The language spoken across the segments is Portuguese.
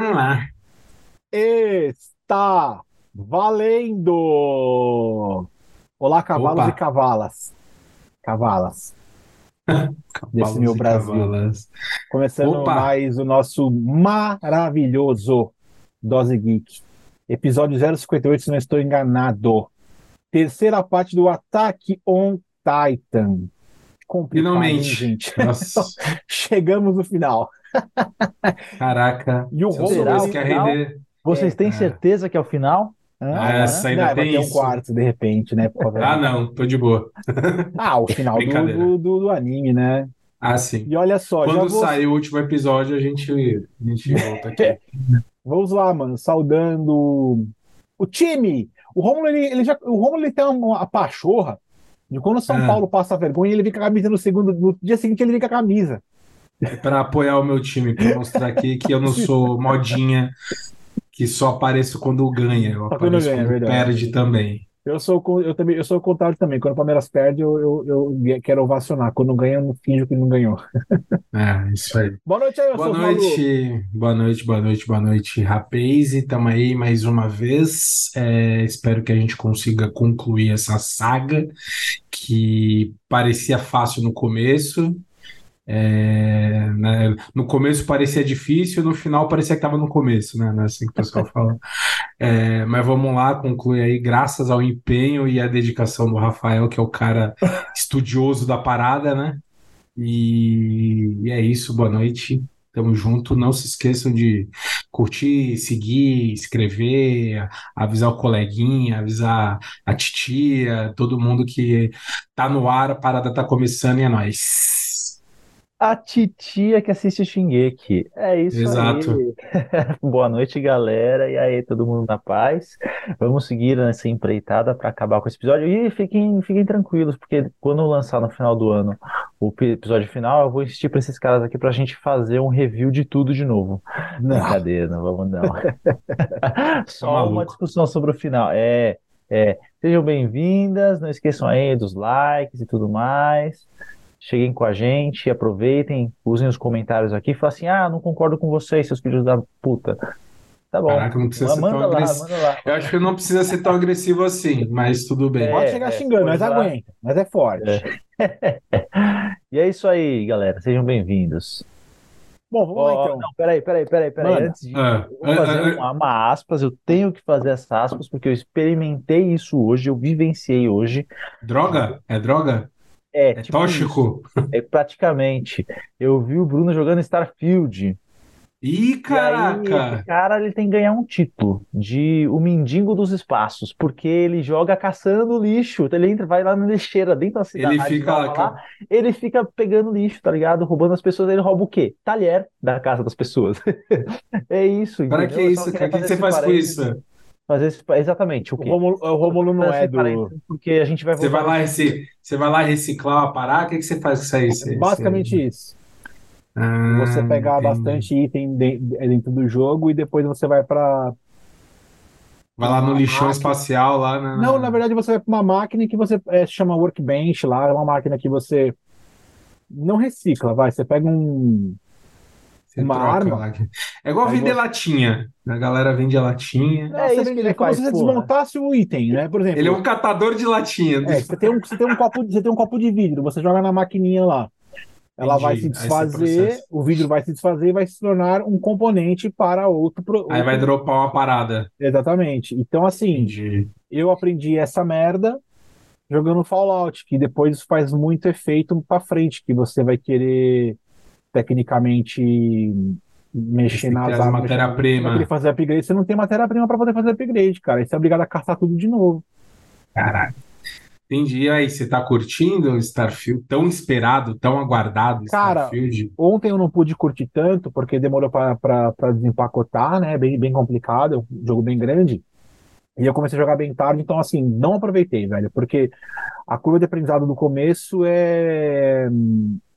Vamos lá. Está valendo! Olá, cavalos Opa. e cavalas. Cavalas. Cavalos meu Brasil. cavalas. Começando Opa. mais o nosso maravilhoso Dose Geek. Episódio 058, se não estou enganado. Terceira parte do Attack on Titan. Complicado, hein, Finalmente. gente. Chegamos no final. caraca. E o Romulo que final- render. Vocês têm É. certeza que é o final? Ah, essa ainda Não, tem ter um isso. quarto, de repente, né? Ah, não, tô de boa. Ah, o final do, do, do- anime, né? Ah, sim. E olha só, Quando vou, sair o último episódio, a gente, a gente volta aqui. vamos lá, mano, saudando o time. O Romulo, ele, ele já, o Romulo, ele tem uma, pachorra de quando o São Ah. Paulo passa vergonha, ele vem com a camisa no segundo, no dia seguinte ele vem com a camisa. É para apoiar o meu time, para mostrar aqui que eu não sou modinha que só apareço quando ganha, eu Só quando apareço ganha, é quando perde também. Eu sou, eu também, eu sou o contrário também. Quando o Palmeiras perde, eu, eu, eu quero ovacionar. Quando ganha, eu não finjo que não ganhou. É, isso aí. Boa noite aí, Boa noite, boa noite, boa noite, boa noite, rapaz. E tamo aí mais uma vez. É, espero que a gente consiga concluir essa saga que parecia fácil no começo. É, né, no começo parecia difícil, no final parecia que estava no começo, né? Não é assim que o pessoal fala. É, mas vamos lá, concluir aí, graças ao empenho e à dedicação do Rafael, que é o cara estudioso da parada, né? E, e é isso, boa noite. Tamo junto. Não se esqueçam de curtir, seguir, escrever, avisar o coleguinha, avisar a titia, todo mundo que tá no ar, a parada tá começando e é nóis. A titia que assiste Shingeki. É isso Exato. aí. Boa noite, galera. E aí, todo mundo na paz? Vamos seguir nessa empreitada para acabar com esse episódio. E fiquem, fiquem tranquilos, porque quando lançar no final do ano o pi- episódio final, eu vou insistir para esses caras aqui para a gente fazer um review de tudo de novo. Não. Brincadeira, não vamos não. Só maluco. uma discussão sobre o final. É, é. Sejam bem-vindas, não esqueçam aí dos likes e tudo mais. Cheguem com a gente, aproveitem, usem os comentários aqui. Falem assim: ah, não concordo com vocês, seus filhos da puta. Tá bom. Caraca, não precisa ser manda tão lá, agressivo. lá. Eu acho que não precisa ser tão agressivo assim, mas tudo bem. É, Pode chegar é, xingando, mas lá. aguenta. Mas é forte. E é isso aí, galera. Sejam bem-vindos. Bom, vamos lá Ó, então. Não, peraí, peraí, peraí, peraí. Manda. Antes de. Ah, Eu vou fazer ah, ah, uma, uma aspas, eu tenho que fazer essa aspas, porque eu experimentei isso hoje, eu vivenciei hoje. droga? É droga? É, É tipo isso. tóxico? É praticamente. Eu vi o Bruno jogando Starfield. Ih, E aí, caraca! esse cara ele tem que ganhar um título de o mendigo dos espaços, porque ele joga caçando lixo. Ele entra, vai lá na lixeira dentro da cidade, Ele fica lá, lá, ele fica pegando lixo, tá ligado? Roubando as pessoas. Ele rouba o quê? Talher da casa das pessoas. É isso, Para que isso? O que fazer você faz com isso? Fazer esse, exatamente o O quê? Romulo, o Romulo não é esse do. Porque a gente vai Você vai lá, reci- você vai lá reciclar uma parada? O que que você faz com isso aí? Você- Basicamente isso. Ah, Você pegar entendi. bastante item de- dentro do jogo e depois você vai pra. Vai lá no lixão máquina. espacial lá na... Não, na verdade você vai pra uma máquina que você é, se chama Workbench lá, é uma máquina que você não recicla, vai. Você pega um. Você uma arma. lá. É igual Aí vender você- latinha. A galera vende a latinha. É você isso que ele é como se você porra. desmontasse o item, né? Por exemplo, Ele é um catador de latinha. é, você tem um, você tem um copo, você tem um copo de vidro, você joga na maquininha lá. Ela vai se Entendi. Aí você desfazer, o vidro vai se desfazer e vai se tornar um componente para outro. pro- Aí vai dropar uma parada. Exatamente. Então, assim, Entendi. eu aprendi essa merda jogando Fallout, que depois faz muito efeito pra frente, que você vai querer tecnicamente mexer nas armas, matéria-prima. querer fazer upgrade, você não tem matéria-prima pra poder fazer upgrade, cara. Você é obrigado a caçar tudo de novo. Caraca. Entendi. E aí, você tá curtindo o Starfield? Tão esperado, tão aguardado Cara, Starfield? Ontem eu não pude curtir tanto, porque demorou pra pra- pra desempacotar, né? Bem, bem complicado, é um jogo bem grande. E eu comecei a jogar bem tarde, então assim, não aproveitei, velho, porque a curva de aprendizado do começo é,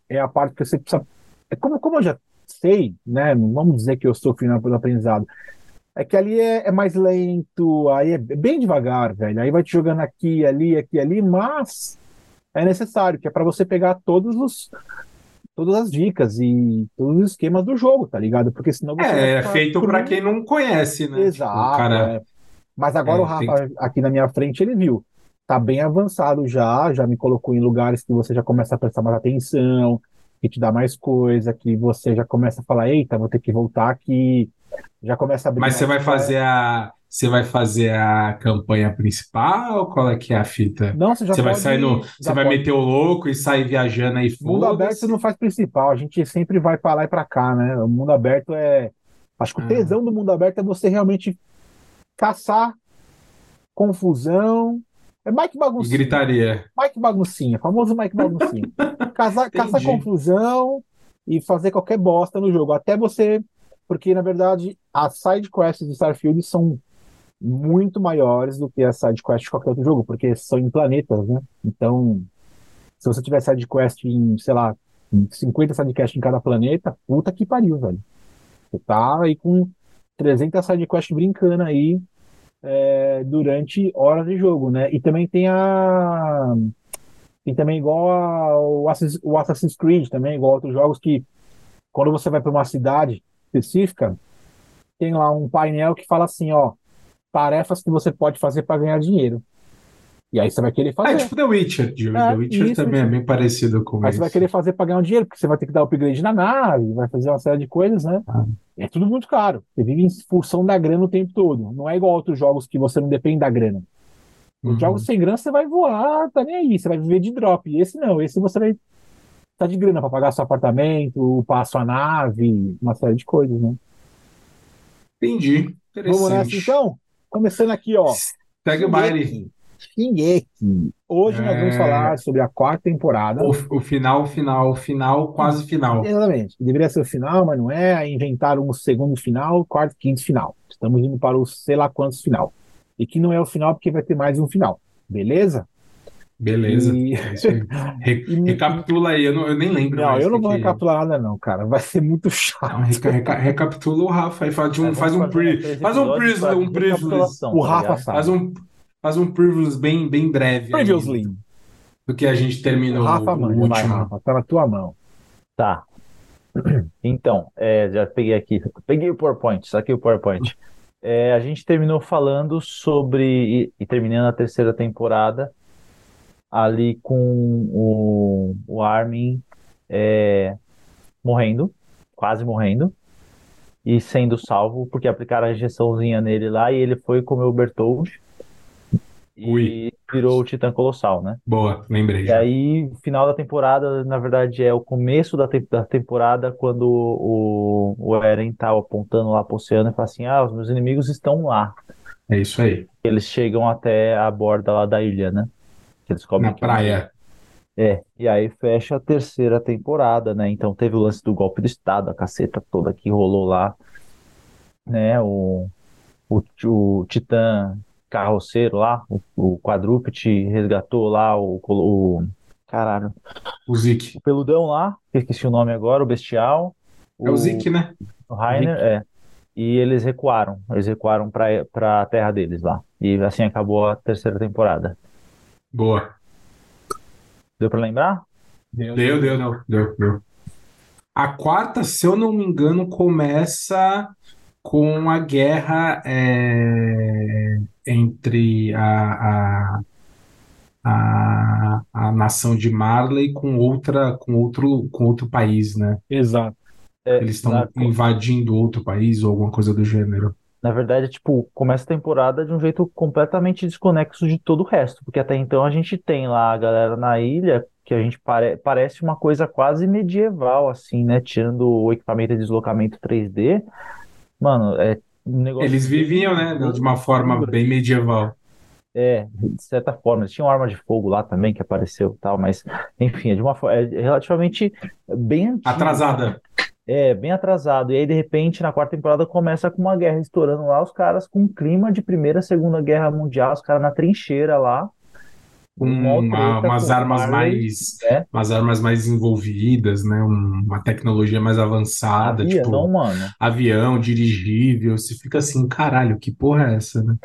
é a parte que você precisa. É como, como eu já sei, né? Não vamos dizer que eu sou final pelo aprendizado. É que ali é, é mais lento, aí é bem devagar, velho. Aí vai te jogando aqui, ali, aqui, ali, mas é necessário, que é para você pegar todos os todas as dicas e todos os esquemas do jogo, tá ligado? Porque senão você É, é feito para quem não conhece, né? Tipo, Exato. o cara... é. Mas agora É, o Rafa, aqui na minha frente, ele viu. Tá bem avançado já, já me colocou em lugares que você já começa a prestar mais atenção, que te dá mais coisa, que você já começa a falar, eita, vou ter que voltar aqui. Já começa a abrir Mas você vai fazer a... Você vai fazer a campanha principal? Qual é que é a fita? Não, você já Você vai sair no... Você vai pode. meter o louco e sair viajando aí, Mundo aberto não faz principal, a gente sempre vai pra lá e pra cá, né? O mundo aberto é. Acho que o Ah. tesão do mundo aberto é você realmente caçar confusão. É Mike Baguncinha. gritaria. Mike Baguncinha, famoso Mike Baguncinha. Caçar Entendi. confusão e fazer qualquer bosta no jogo. Até você. Porque, na verdade, as side quests de Starfield são muito maiores do que as side quests de qualquer outro jogo, porque são em planetas, né? Então, se você tiver side quest em, sei lá, em 50 side quests em cada planeta, puta que pariu, velho. Você tá aí com 300 side quests brincando aí é, durante horas de jogo, né? E também tem a. Tem também igual ao o Assassin's Creed, também, igual a outros jogos que, quando você vai para uma cidade específica, tem lá um painel que fala assim, ó, tarefas que você pode fazer para ganhar dinheiro. E aí você vai querer É fazer. tipo The Witcher. The É, Witcher isso, também é isso. bem parecido com Aí isso. você vai querer fazer para ganhar um dinheiro, porque você vai ter que dar upgrade na nave, vai fazer uma série de coisas, né? Ah. É tudo muito caro. Você vive em função da grana o tempo todo. Não é igual a outros jogos que você não depende da grana. Os Uhum. jogos sem grana você vai voar, tá nem aí, você vai viver de drop. Esse não, esse você vai tá de grana para pagar seu apartamento, upar sua nave, uma série de coisas, né? Entendi. Vamos nessa então? Começando aqui, ó. Segue o baile. Shingeki. Hoje nós vamos É. falar sobre a quarta temporada. O, o final, final, final, quase final. Exatamente. Deveria ser o final, mas não é. Aí inventaram um segundo final, quarto, quinto final. Estamos indo para o sei lá quantos final. E que não é o final porque vai ter mais um final. Beleza? Beleza. E- É. Re- E- recapitula aí, eu, não, eu nem lembro Não, mais eu não vou que- recapitular nada, não, cara. Vai ser muito Não, chato. reca- reca- recapitula o Rafa aí, faz, de um, É, faz um pre, faz um pra um recapitulação, O tá Rafa sabe. faz um, faz um privilege bem, bem breve aí Previously. do que a gente terminou Rafa, o mano, vai, último. Rafa. Tá na tua mão. Tá. Então, é, já peguei aqui. Peguei o PowerPoint, saquei o PowerPoint. É, a gente terminou falando sobre. E, e terminando a terceira temporada, ali com o, o Armin é, morrendo, quase morrendo, e sendo salvo, porque aplicaram a injeçãozinha nele lá e ele foi comer o Bertold e Ui. virou o Titã Colossal, né? Boa, lembrei E já. aí, final da temporada, na verdade, é o começo da, te- da temporada, quando o, o Eren tá apontando lá pro oceano e fala assim: Ah, os meus inimigos estão lá. É isso aí. Eles chegam até a borda lá da ilha, né? Eles Na praia. É, e aí fecha a terceira temporada, né? Então teve o lance do golpe do Estado, a caceta toda que rolou lá, né? O, o, o Titã carroceiro lá, o, o quadrúpede resgatou lá o, o. Caralho. O Zik. O peludão lá, esqueci o nome agora, o bestial. É o Zik, né? O Rainer, é. E eles recuaram. Eles recuaram pra, pra terra deles lá. E assim acabou a terceira temporada. Boa. Deu pra lembrar? Deu, deu, deu, deu, deu. A quarta, se eu não me engano, começa com a guerra é, entre a, a, a, a nação de Marley com outra, com outro, com outro país, né? Exato. É, Eles estão invadindo outro país ou alguma coisa do gênero. na verdade, tipo, começa a temporada de um jeito completamente desconexo de todo o resto. Porque até então a gente tem lá a galera na ilha, que a gente pare, parece uma coisa quase medieval, assim, né? Tirando o equipamento de deslocamento 3D. Mano, é um negócio. Eles viviam, né, de uma forma bem medieval. É, de certa forma. Eles tinham arma de fogo lá também que apareceu e tal, mas enfim, é de uma forma é relativamente bem antigo. Atrasada. É, bem atrasado. E aí, de repente, na quarta temporada começa com uma guerra estourando lá, os caras com um clima de Primeira, Segunda Guerra Mundial, os caras na trincheira lá. Com uma- umas com armas Marley, mais, né? umas armas mais envolvidas, né? Um- uma tecnologia mais avançada, Havia, tipo não, mano. avião, dirigível. Você fica assim, caralho, que porra é essa, né?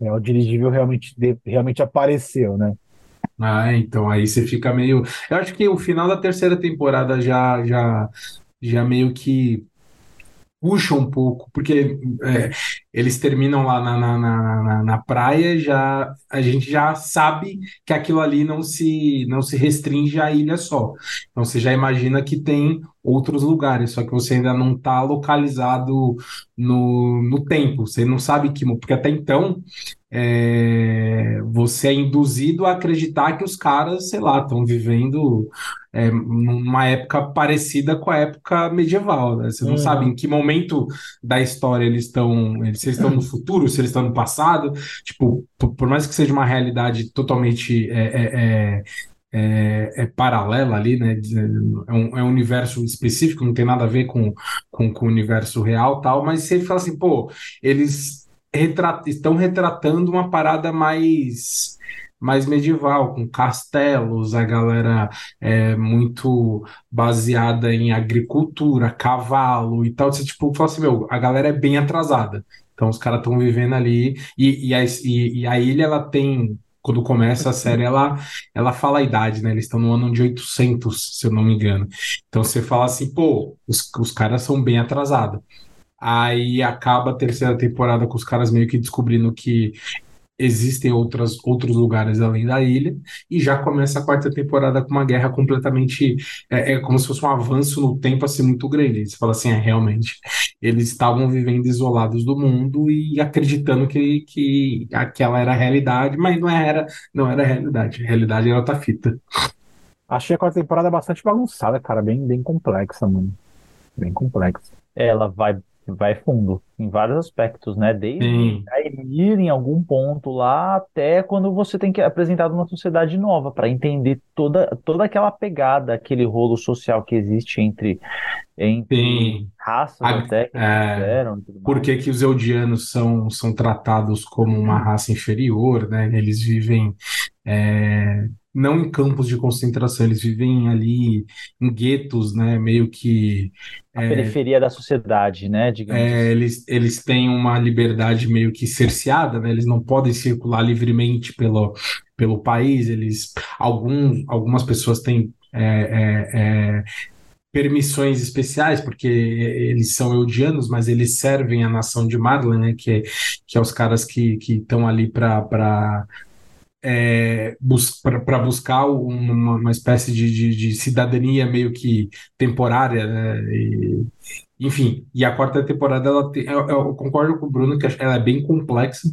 É, o dirigível realmente, realmente apareceu, né? Ah, então aí você fica meio. Eu acho que o final da terceira temporada já, já, já meio que puxa um pouco, porque é, eles terminam lá na, na, na, na, praia, já a gente já sabe que aquilo ali não se, não se restringe à ilha só. Então você já imagina que tem outros lugares, só que você ainda não está localizado no, no tempo, você não sabe que, porque até então é, você é induzido a acreditar que os caras, sei lá, estão vivendo é, numa época parecida com a época medieval, né? Você não uhum. sabe em que momento da história eles estão, se eles estão no futuro, se eles estão no passado, tipo, por, mais que seja uma realidade totalmente é, é, é é, é, paralela ali, né? É um, é um, universo específico, não tem nada a ver com, com, com o universo real tal, mas você fala assim, pô, eles retrat, estão retratando uma parada mais mais medieval, com castelos, a galera é muito baseada em agricultura, cavalo e tal. Você tipo fala assim, meu, a galera é bem atrasada. Então os caras estão vivendo ali e, e, a, e, e a ilha ela tem quando começa a série, ela, ela fala a idade, né? Eles estão no ano de 800, se eu não me engano. Então você fala assim, pô, os, os caras são bem atrasados. Aí acaba a terceira temporada com os caras meio que descobrindo que existem outras, outros lugares além da ilha, e já começa a quarta temporada com uma guerra completamente. É, é como se fosse um avanço no tempo assim muito grande. Você fala assim, é realmente. Eles estavam vivendo isolados do mundo e acreditando que, que aquela era a realidade, mas não era, não era a realidade. A realidade era outra fita. Achei a quarta temporada bastante bagunçada, cara, bem, bem complexa, mano. Bem complexa. Ela vai vai fundo em vários aspectos, né? Desde ir em algum ponto lá até quando você tem que apresentar uma sociedade nova para entender toda, toda aquela pegada, aquele rolo social que existe entre, entre raças A, até que é, fizeram. Por que, que os eudianos são, são tratados como uma raça inferior, né? Eles vivem é, não em campos de concentração, eles vivem ali em guetos, né? Meio que. A é, periferia da sociedade, né? Digamos é, assim. eles, eles têm uma liberdade meio que cerceada, né? Eles não podem circular livremente pelo, pelo país. Eles, alguns, algumas pessoas têm. É, é, é permissões especiais, porque eles são eudianos, mas eles servem a nação de Marlin, né, que, que é os caras que estão ali para é, bus para buscar uma, uma espécie de, de, de, cidadania meio que temporária, né? E, enfim, e a quarta temporada ela tem, eu, eu, concordo com o Bruno que ela é bem complexa,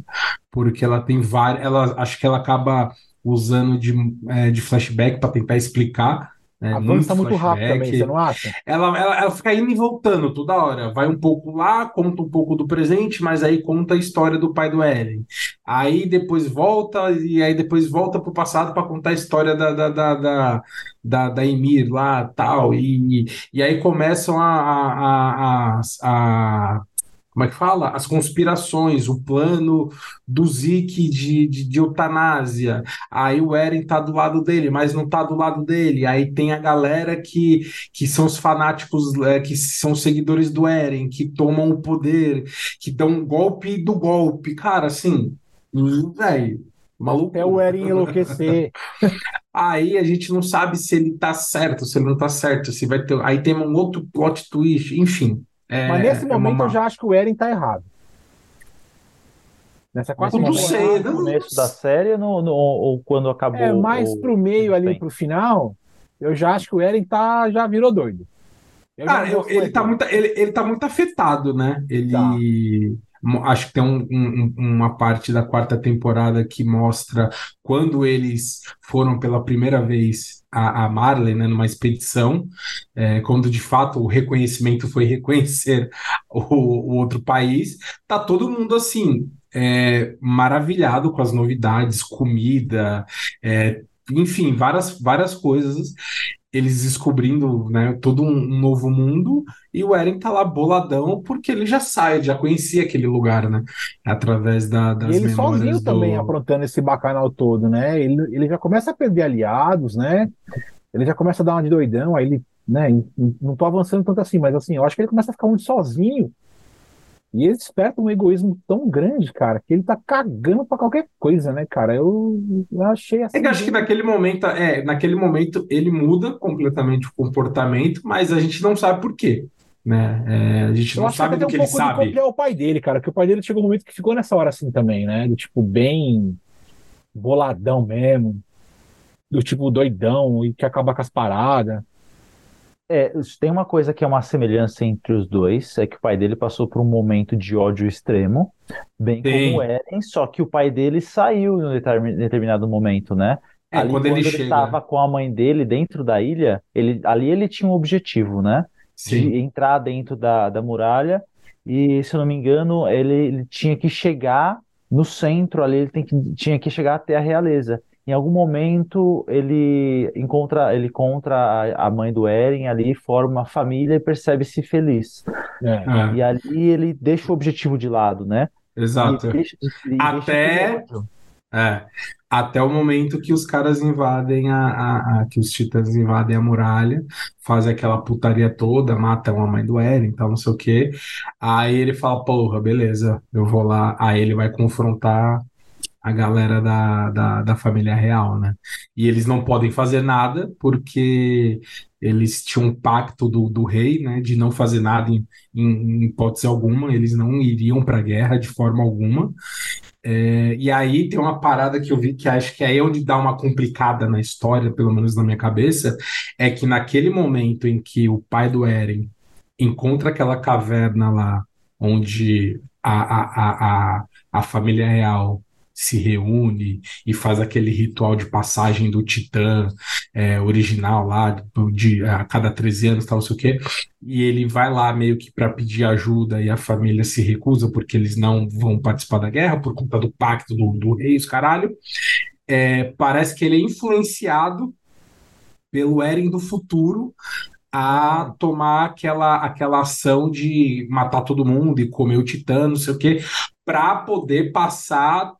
porque ela tem várias, ela acho que ela acaba usando de, é, de flashback para tentar explicar né? Avança muito, muito rápido também, você não acha? Ela, ela, ela fica indo e voltando toda hora. Vai um pouco lá, conta um pouco do presente, mas aí conta a história do pai do Eren. Aí depois volta, e aí depois volta pro passado para contar a história da, da, da, da, da, da Emir lá tal. E, e aí começam a, a, a, a como é que fala? As conspirações, o plano do Zeke de, de, de, eutanásia. Aí o Eren tá do lado dele, mas não tá do lado dele. Aí tem a galera que, que são os fanáticos, é, que são seguidores do Eren, que tomam o poder, que dão um golpe do golpe. Cara, assim, velho. Maluco. É o Eren enlouquecer. Aí a gente não sabe se ele tá certo, se ele não tá certo, se vai ter. Aí tem um outro plot twist, enfim. É, Mas nesse é momento uma... eu já acho que o Eren tá errado. Nessa quarta não sei, no começo da série no, no, ou quando acabou? É, mais ou... pro meio ali, pro final, eu já acho que o Eren tá, já virou doido. Eu Cara, eu, ele, tá muito, ele, ele tá muito afetado, né? Ele. Tá. Acho que tem um, um, uma parte da quarta temporada que mostra quando eles foram pela primeira vez a, a Marley, né, numa expedição, é, quando de fato o reconhecimento foi reconhecer o, o outro país, tá todo mundo assim, é, maravilhado com as novidades, comida, é, enfim, várias, várias coisas eles descobrindo né, todo um, novo mundo e o Eren tá lá boladão porque ele já sai, já conhecia aquele lugar, né? Através da, das e ele sozinho do... também aprontando esse bacanal todo, né? Ele, ele já começa a perder aliados, né? Ele já começa a dar uma de doidão, aí ele, né? Não tô avançando tanto assim, mas assim, eu acho que ele começa a ficar muito sozinho. E ele desperta um egoísmo tão grande, cara, que ele tá cagando pra qualquer coisa, né, cara? Eu, eu achei assim. É que acho que naquele momento, é, naquele momento ele muda completamente o comportamento, mas a gente não sabe por quê. Né? É, a gente Eu não sabe que do que um ele de sabe. copiar o pai dele, cara, que o pai dele chegou um momento que ficou nessa hora assim também, né? Do tipo, bem boladão mesmo, do tipo doidão e que acaba com as paradas. É, tem uma coisa que é uma semelhança entre os dois, é que o pai dele passou por um momento de ódio extremo, bem Tem. como o Eren, só que o pai dele saiu em um determin- determinado momento, né? É, ali quando quando ele estava com a mãe dele dentro da ilha, ele, ali ele tinha um objetivo, né? Sim. de entrar dentro da, da muralha e, se eu não me engano, ele, ele tinha que chegar no centro ali, ele tem que, tinha que chegar até a realeza. Em algum momento ele encontra ele encontra a, mãe do Eren ali, forma uma família e percebe-se feliz. É. É, E ali ele deixa o objetivo de lado, né? exato. E deixa, e Até-. É, até o momento que os caras invadem a, a- a- que os titãs invadem a muralha, fazem aquela putaria toda, matam a mãe do Eren, tal, não sei o quê. Aí ele fala, porra, beleza, eu vou lá. Aí ele vai confrontar a galera da, da, da família real, né? E eles não podem fazer nada porque eles tinham um pacto do, do rei, né, de não fazer nada em, em, em hipótese alguma, eles não iriam para a guerra de forma alguma. É, e aí tem uma parada que eu vi que acho que é onde dá uma complicada na história, pelo menos na minha cabeça, é que naquele momento em que o pai do Eren encontra aquela caverna lá, onde a, a, a, a, a família real se reúne e faz aquele ritual de passagem do Titã é, original lá, de, a cada 13 anos, tal, não sei o quê, e ele vai lá meio que para pedir ajuda e a família se recusa porque eles não vão participar da guerra por conta do pacto do, do rei, os caralho. É, parece que ele é influenciado pelo Eren do futuro a tomar aquela, aquela ação de matar todo mundo e comer o titã, não sei o quê, para poder passar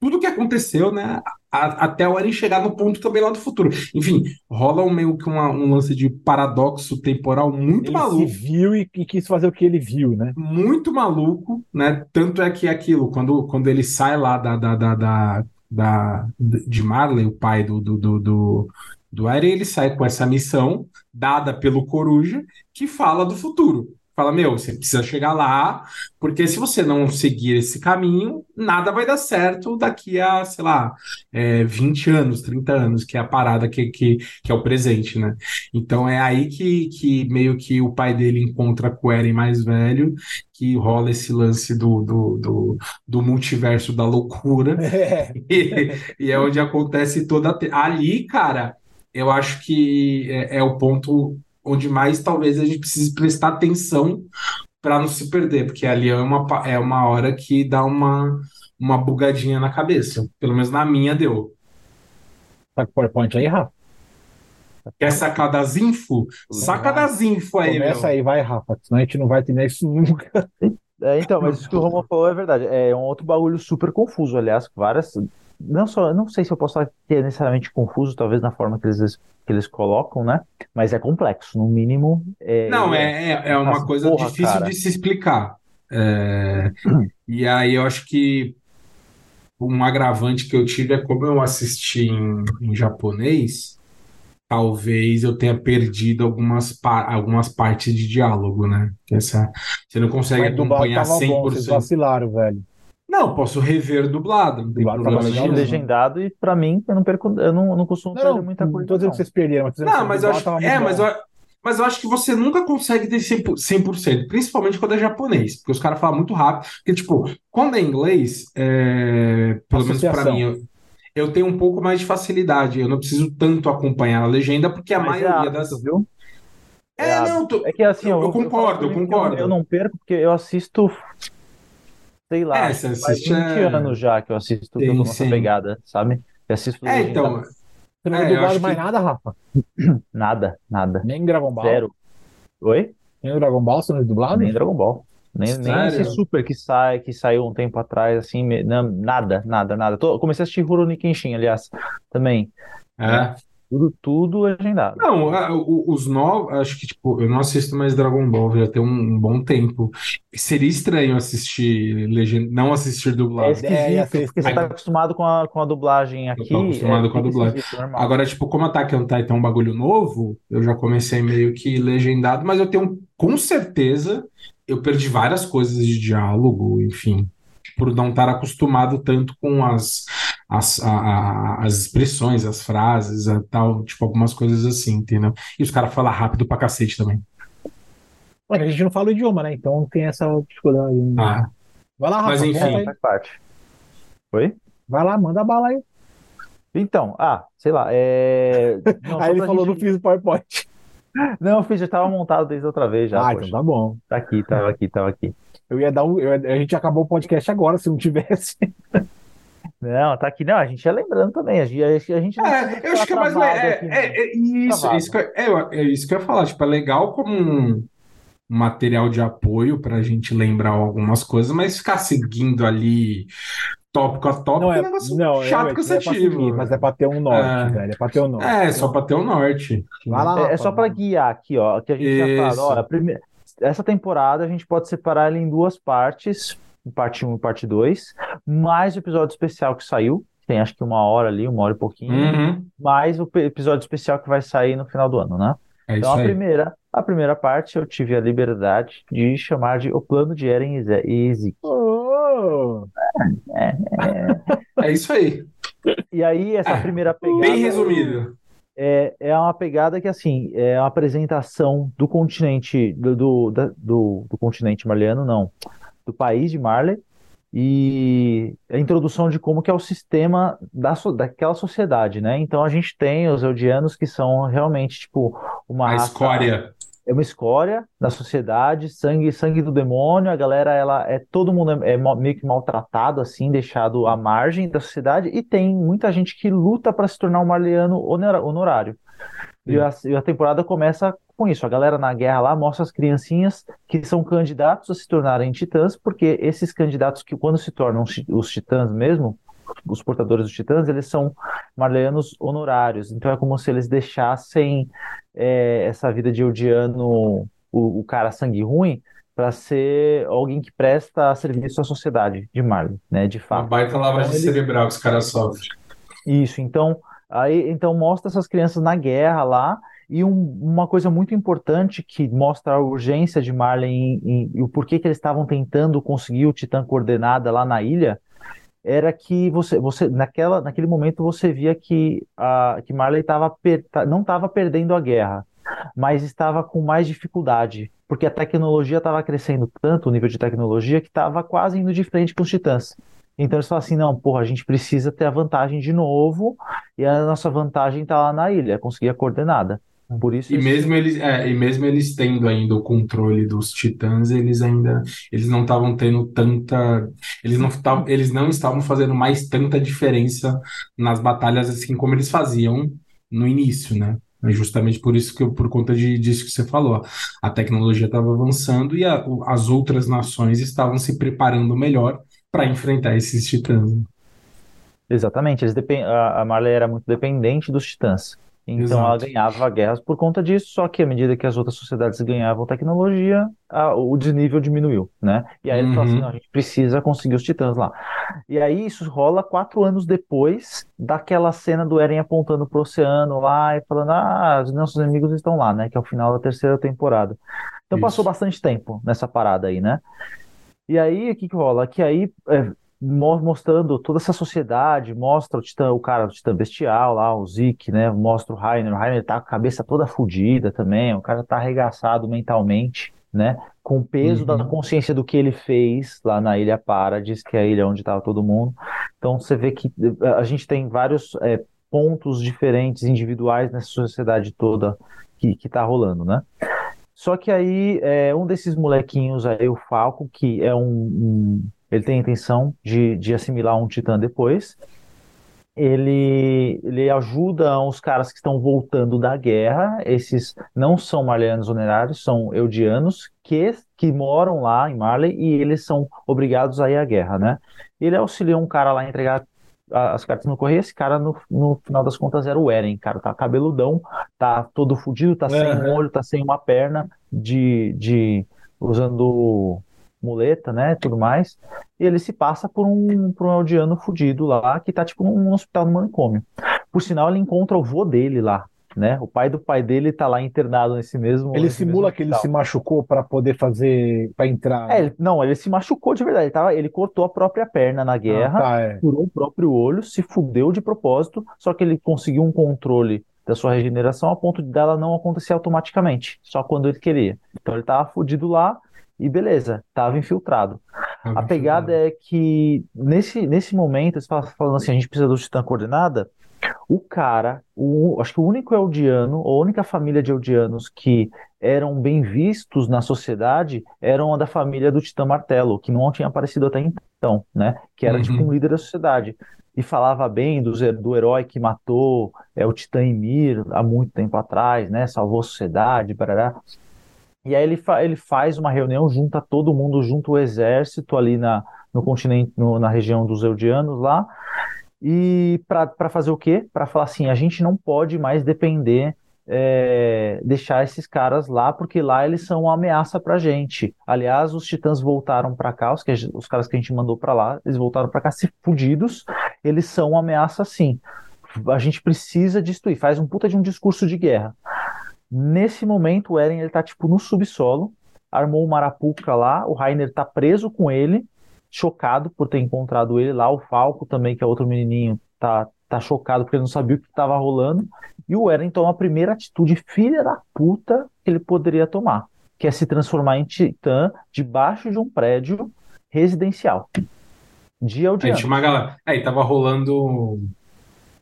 tudo o que aconteceu, né? a- até o Eren chegar no ponto também lá do futuro. Enfim, rola um meio que uma- um lance de paradoxo temporal muito Ele maluco viu e, e quis fazer o que ele viu, né? muito maluco, né? Tanto é que aquilo, quando, quando ele sai lá da, da, da, da, da- de Marley, o pai do, do, do, do, do Eren, ele sai com essa missão dada pelo Coruja, que fala do futuro. Fala, meu, você precisa chegar lá, porque se você não seguir esse caminho, nada vai dar certo daqui a, sei lá, é, 20 anos, 30 anos, que é a parada que, que, que é o presente, né? Então é aí que, que meio que o pai dele encontra com o Eren mais velho, que rola esse lance do, do, do, do multiverso da loucura. É. E, e é onde acontece toda a. Ali, cara, eu acho que é, é o ponto onde mais talvez a gente precise prestar atenção para não se perder, porque ali é uma, é uma hora que dá uma, uma bugadinha na cabeça. Pelo menos na minha deu. Tá com o PowerPoint aí, Rafa? Quer sacar das info? Saca das info aí, Começa meu. aí, vai, Rafa, senão a gente não vai terminar isso nunca. É, então, mas isso que o Romulo falou é verdade. É um outro bagulho super confuso, aliás, várias. Não só, não sei se eu posso é necessariamente confuso, talvez na forma que eles, que eles colocam, né? Mas é complexo, no mínimo. É, Não, é, é, é uma Nossa, coisa porra, difícil cara. de se explicar. É, e aí eu acho que um agravante que eu tive é como eu assisti em, em japonês, talvez eu tenha perdido algumas, pa- algumas partes de diálogo, né? Essa, você não consegue Mas acompanhar tava bom, vocês 100%. vacilaram, velho. Não, posso rever dublado, não tem Dublado problema legal, nenhum. né? legendado e pra mim eu não perco, eu não, eu não costumo Não, perder muita coisa. tô dizendo não. que vocês perderam, mas Não, mas eu acho, é, mas eu, mas eu acho que você nunca consegue ter 100%, 100%, principalmente quando é japonês, porque os caras falam muito rápido. Porque, tipo, quando é inglês, é, pelo menos pra Associação. mim, eu, eu tenho um pouco mais de facilidade. Eu não preciso tanto acompanhar a legenda, porque a Mas é maioria hábito, das. viu? É, hábito. não, tô- É que assim, Eu- eu, eu concordo, eu que concordo. Eu, não perco porque eu assisto, sei lá, É, você faz assiste, 20 é. anos já que eu assisto, que eu Sim, tô nessa sim. pegada, sabe? Eu assisto É, então. legendado. Você não É, dublado mais que- nada, Rafa? Nada, nada. Nem Dragon Ball? Zero. Oi? Nem o Dragon Ball você não é dublado? Nem Dragon Ball. Nem, nem esse? Super que sai, que saiu um tempo atrás, assim, me- nada, nada, nada. Tô, comecei a assistir Rurouni Kenshin, aliás, também. É. Tudo, tudo legendado. Não, a- o- os novos, acho que tipo, eu não assisto mais Dragon Ball já tem um, um bom tempo. Seria estranho assistir legend... não assistir É dublado. É, esquisito, ser porque você tá acostumado com a, com a dublagem aqui. tô acostumado é, com a dublagem. Agora, tipo, como Attack on Titan é um bagulho novo, eu já comecei meio que legendado, mas eu tenho, com certeza, eu perdi várias coisas de diálogo, enfim, por não estar acostumado tanto com as, as, a- a- as expressões, as frases, a tal, tipo, algumas coisas assim, entendeu? E os caras falam rápido pra cacete também. Mano, a gente não fala o idioma, né? Então tem essa dificuldade. Ah, Vai lá, Rafa, Mas, enfim. faz parte. Oi? Vai lá, manda bala aí. Então, ah, sei lá, é... Não, aí ele falou, gente- não fiz o PowerPoint. Não, eu fiz, já tava montado desde outra vez já, ah, poxa. então tá bom. Tá aqui, tava aqui, tava aqui. Eu ia dar um. eu a gente acabou o podcast agora, se não tivesse. Não, tá aqui. Não, a gente ia lembrando também. A gente, a gente não É, eu acho que é mais. travado É, é, né? é isso, Travado. é isso que eu, é, é isso que eu ia falar. Tipo, é legal como um material de apoio pra gente lembrar algumas coisas, mas ficar seguindo ali tópico a tópico Não é é, um negócio não, chato, realmente, não é pra cansativo. seguir, mas é pra ter um norte, É. velho. É pra ter um norte. É, só pra ter o norte. Vai lá, É, é só para guiar aqui, ó, que a gente já Isso. fala, ó, a primeira- essa temporada a gente pode separar ela em duas partes, parte 1 e parte 2, mais o episódio especial que saiu, que tem acho que uma hora ali, uma hora e pouquinho, Uhum. mais o episódio especial que vai sair no final do ano, né? É isso Então a aí. primeira, a primeira parte eu tive a liberdade de chamar de O Plano de Eren e Ze- e Zeke. Ô, É isso aí. E aí essa É, primeira pegada Bem resumido. é, é uma pegada que, assim, é uma apresentação do continente, do, do, da- do, do continente marliano, não, do país de Marley, e a introdução de como que é o sistema da, daquela sociedade, né? Então a gente tem os Eldianos que são realmente, tipo, uma A raça- escória. é uma escória da sociedade, sangue, sangue do demônio, a galera, ela é, todo mundo é, é meio que maltratado, assim, deixado à margem da sociedade, e tem muita gente que luta para se tornar um marliano honorário. E a, e a temporada começa com isso, a galera na guerra lá mostra as criancinhas que são candidatos a se tornarem titãs, porque esses candidatos que quando se tornam os ti- os titãs mesmo, os portadores dos titãs, eles são marleanos honorários, então é como se eles deixassem é, essa vida de Eldiano, o, o cara sangue ruim, para ser alguém que presta serviço à sociedade de Marley, né? De Uma fato. baita lavagem Então, cerebral que os caras sofrem. Isso, então, aí, então mostra essas crianças na guerra lá, e um- uma coisa muito importante que mostra a urgência de Marley e o porquê que eles estavam tentando conseguir o Titã Coordenada lá na ilha, era que você, você naquela, naquele momento você via que, a, que Marley tava per- não estava perdendo a guerra, mas estava com mais dificuldade, porque a tecnologia estava crescendo tanto, o nível de tecnologia, que estava quase indo de frente com os titãs. Então eles falam assim, não, porra, a gente precisa ter a vantagem de novo, e a nossa vantagem está lá na ilha, conseguir a coordenada. Por isso E eles- mesmo eles, é, e mesmo eles tendo ainda o controle dos titãs, eles ainda eles não estavam tendo tanta, eles não estavam, eles não estavam fazendo mais tanta diferença nas batalhas assim como eles faziam no início, né? É justamente por isso que eu- por conta de, disso que você falou, a tecnologia estava avançando e a- as outras nações estavam se preparando melhor para enfrentar esses titãs. Exatamente, eles depen- a, a Marley era muito dependente dos titãs. Então ela Exato. ganhava guerras por conta disso, só que à medida que as outras sociedades ganhavam tecnologia, a- o desnível diminuiu, né? E aí assim, Uhum. não, a gente precisa conseguir os titãs lá. E aí isso rola quatro anos depois daquela cena do Eren apontando pro oceano lá e falando, ah, os nossos inimigos estão lá, né? Que é o final da terceira temporada. Então passou Isso. bastante tempo nessa parada aí, né? E aí, o que que rola? Que aí, é, mostrando toda essa sociedade, mostra o Titã, o cara, o Titã Bestial lá, o Zeke, né? Mostra o Rainer, o Rainer tá com a cabeça toda fodida também, o cara tá arregaçado mentalmente, né? Com o peso da Uhum. consciência do que ele fez lá na Ilha Paradis, que é a ilha onde tava todo mundo. Então você vê que eh, a gente tem vários é, pontos diferentes, individuais nessa sociedade toda que, que tá rolando, né? Só que aí, é, um desses molequinhos aí, o Falco, que é um, um- ele tem a intenção de, de assimilar um titã depois, ele, ele ajuda os caras que estão voltando da guerra, esses não são marleanos onerários, são eudianos, que, que moram lá em Marley e eles são obrigados a ir à guerra, né? Ele auxilia um cara lá a entregar as cartas no correio. Esse cara, no, no final das contas, era o Eren, cara. Tá cabeludão, tá todo fudido, tá sem um olho, tá sem uma perna, de, de usando muleta, né, tudo mais. E ele se passa por um, por um aldeano fudido lá, que tá tipo num hospital no manicômio. Por sinal, ele encontra o vô dele lá, né? O pai do pai dele tá lá internado nesse mesmo. Ele nesse simula mesmo que ele se machucou para poder fazer, para entrar. É, ele- não, ele se machucou de verdade. Ele, tava, ele cortou a própria perna na guerra, Ah, tá, é. furou o próprio olho, se fudeu de propósito, só que ele conseguiu um controle da sua regeneração a ponto dela não acontecer automaticamente, só quando ele queria. Então ele tava fudido lá e beleza, tava infiltrado. A pegada é que nesse, nesse momento, você fala- falando assim, a gente precisa do Titã Coordenada, o cara, o, acho que o único Eldiano, ou a única família de Eldianos que eram bem vistos na sociedade, eram a da família do Titã Martelo, que não tinha aparecido até então, né? Que era Uhum. tipo um líder da sociedade. E falava bem do, do herói que matou é, o Titã Ymir há muito tempo atrás, né? Salvou a sociedade, barará. E aí ele, fa- ele faz uma reunião, junta todo mundo, junta o exército ali na, no continente, no- na região dos Eldianos lá, e para fazer o quê? Para falar assim, a gente não pode mais depender, é, deixar esses caras lá, porque lá eles são uma ameaça pra gente. Aliás, os titãs voltaram pra cá, os, que, os caras que a gente mandou pra lá, eles voltaram pra cá se fudidos, eles são uma ameaça sim. A gente precisa destruir, faz um puta de um discurso de guerra. Nesse momento, o Eren ele tá tipo no subsolo, armou uma arapuca lá, o Rainer tá preso com ele, chocado por ter encontrado ele lá, o Falco também, que é outro menininho, tá, tá chocado porque ele não sabia o que tava rolando, e o Eren toma a primeira atitude filha da puta que ele poderia tomar, que é se transformar em titã debaixo de um prédio residencial. De Aí Eldiano. tinha uma galera. Aí tava rolando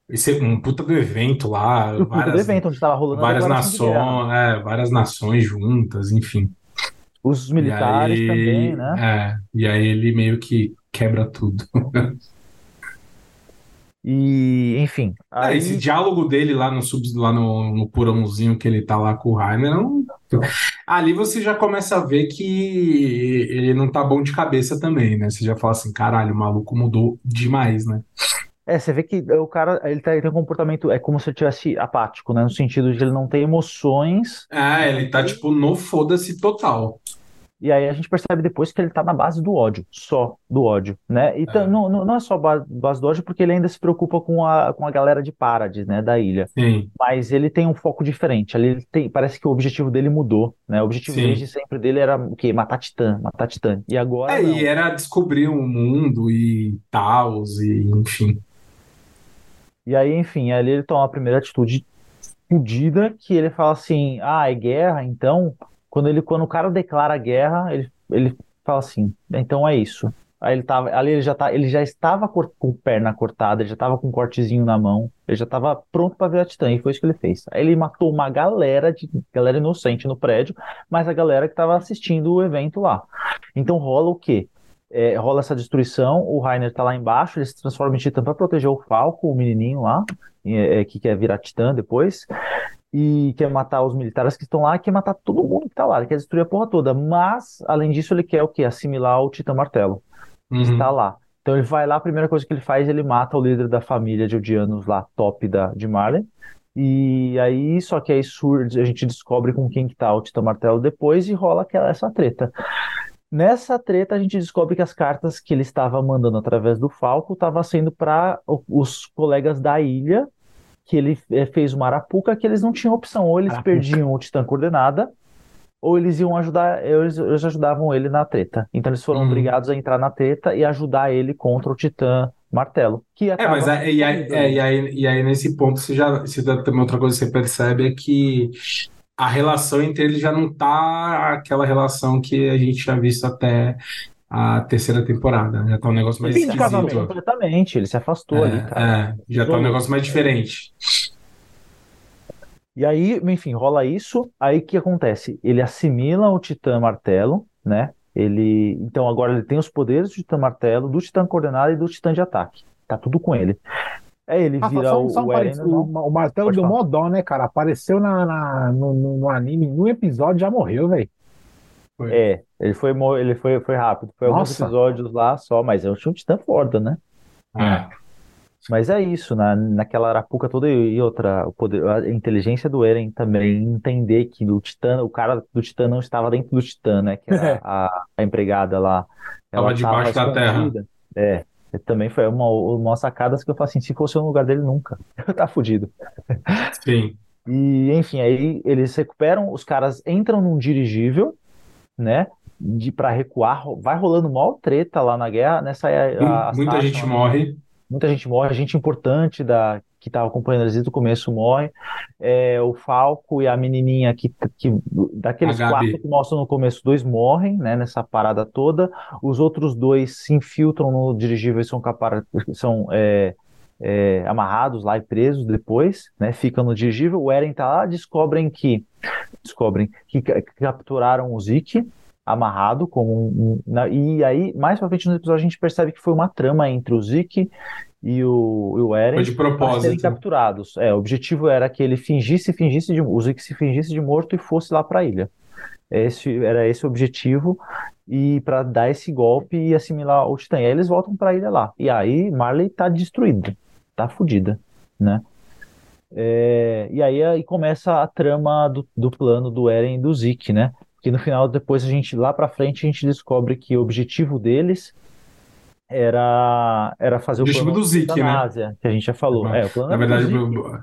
esse, um puta do evento lá, culto do várias, evento, onde estava rolando várias nações, é, várias nações juntas, enfim. Os militares aí, também, né? É, e aí ele meio que quebra tudo. E, enfim. Aí, esse diálogo dele lá no sub, lá no, no porãozinho que ele tá lá com o Rainer, é um- ali você já começa a ver que ele não tá bom de cabeça também, né? Você já fala assim, caralho, o maluco mudou demais, né? É, você vê que o cara ele, tá- ele tem um comportamento, é como se ele tivesse apático, né? No sentido de ele não ter emoções. É, ele tá tipo no foda-se total. E aí a gente percebe depois que ele tá na base do ódio, só do ódio, né? E É. não, não é só ba- base do ódio, porque ele ainda se preocupa com a, com a galera de Paradis, né? Da ilha. Sim, Mas ele tem um foco diferente. Ali ele tem, parece que o objetivo dele mudou, né? O objetivo Sim. desde sempre dele era o quê? Matar Titã, matar Titã. E agora É, não. e era descobrir o mundo e tal, e enfim. E aí, enfim, ali ele toma a primeira atitude fudida, que ele fala assim, ah, é guerra, então, quando ele, quando o cara declara guerra, ele, ele fala assim, então é isso. Aí ele tava, ali ele já tá, ele já estava com perna cortada, ele já estava com um cortezinho na mão, ele já estava pronto para virar titã, e foi isso que ele fez. Aí ele matou uma galera de galera inocente no prédio, mas a galera que estava assistindo o evento lá. Então rola o quê? É, rola essa destruição, o Rainer tá lá embaixo, ele se transforma em titã para proteger o Falco, o menininho lá, é, que quer virar titã depois, e quer matar os militares que estão lá, quer matar todo mundo que tá lá, ele quer destruir a porra toda, mas, além disso, ele quer o quê? Assimilar o Titã Martelo, que Uhum. está lá. Então ele vai lá, a primeira coisa que ele faz, ele mata o líder da família de Odianos lá, top da, de Marley, e aí, só que aí surge, a gente descobre com quem que tá o Titã Martelo depois e rola aquela, essa treta. Nessa treta, a gente descobre que as cartas que ele estava mandando através do Falco estavam sendo para os colegas da ilha, que ele eh, fez uma arapuca, que eles não tinham opção. Ou eles Arapuca. perdiam o Titã Coordenada, ou eles iam ajudar, eles, eles ajudavam ele na treta. Então eles foram Uhum. obrigados a entrar na treta e ajudar ele contra o Titã Martelo. Que É, mas acaba aí, e aí, é, e aí, e aí nesse ponto você já, você também outra coisa que você percebe é que a relação entre eles já não tá aquela relação que a gente tinha visto até a terceira temporada, né? Já tá um negócio mais Fim afastou casamento. completamente, ele se afastou ali, cara. É, é, já tá um negócio mais diferente. E aí, enfim, rola isso. Aí o que acontece? Ele assimila o Titã Martelo, né? Ele, então agora ele tem os poderes do Titã Martelo, do Titã Coordenado e do Titã de Ataque. Tá tudo com ele. Aí ele Rafa, vira só, o, só um o Eren parênteses, normal. o, o martelo Pode deu falar. mó dó, né, cara? Apareceu na, na- no, no- no anime, num episódio já morreu, velho. É, ele foi, ele foi, foi rápido. Foi alguns Nossa. episódios lá só, mas é um Titã foda, né? É. Mas é isso, na, naquela arapuca toda e outra, o poder, a inteligência do Eren também entender que o Titã, o cara do Titã não estava dentro do Titã, né? Que era a, a empregada lá. Ela Tava debaixo da terra. É, também foi uma, uma sacada que eu falei assim, se fosse no lugar dele, nunca. Eu tá fudido. Sim. E, enfim, aí eles recuperam, os caras entram num dirigível, né? De para recuar, vai rolando mal treta lá na guerra, nessa a, a Muita gente morre. Muita gente morre, gente importante da que estava acompanhando desde o começo morre. É, o Falco e a menininha que, que daqueles quatro que mostram no começo, dois morrem, né, nessa parada toda. Os outros dois se infiltram no dirigível e são, são é, é, amarrados lá e presos depois, né? Ficam no dirigível. O Eren tá lá, descobrem que descobrem que, que capturaram o Zeke amarrado como um, um, e aí mais pra frente no episódio a gente percebe que foi uma trama entre o Zeke e o, e o Eren foi de propósito. serem capturados. É, o objetivo era que ele fingisse, fingisse de o Zeke se fingisse de morto e fosse lá para a ilha. Esse era esse o objetivo e para dar esse golpe e assimilar o Titã. E aí eles voltam para a ilha lá. E aí Marley tá destruído tá fodida, né? É, e aí, aí começa a trama do, do plano do Eren e do Zeke, né? Que no final, depois a gente, lá pra frente, a gente descobre que o objetivo deles era, era fazer o, plano do Zeke, da Ásia, né? que a gente já falou. É, o plano na verdade,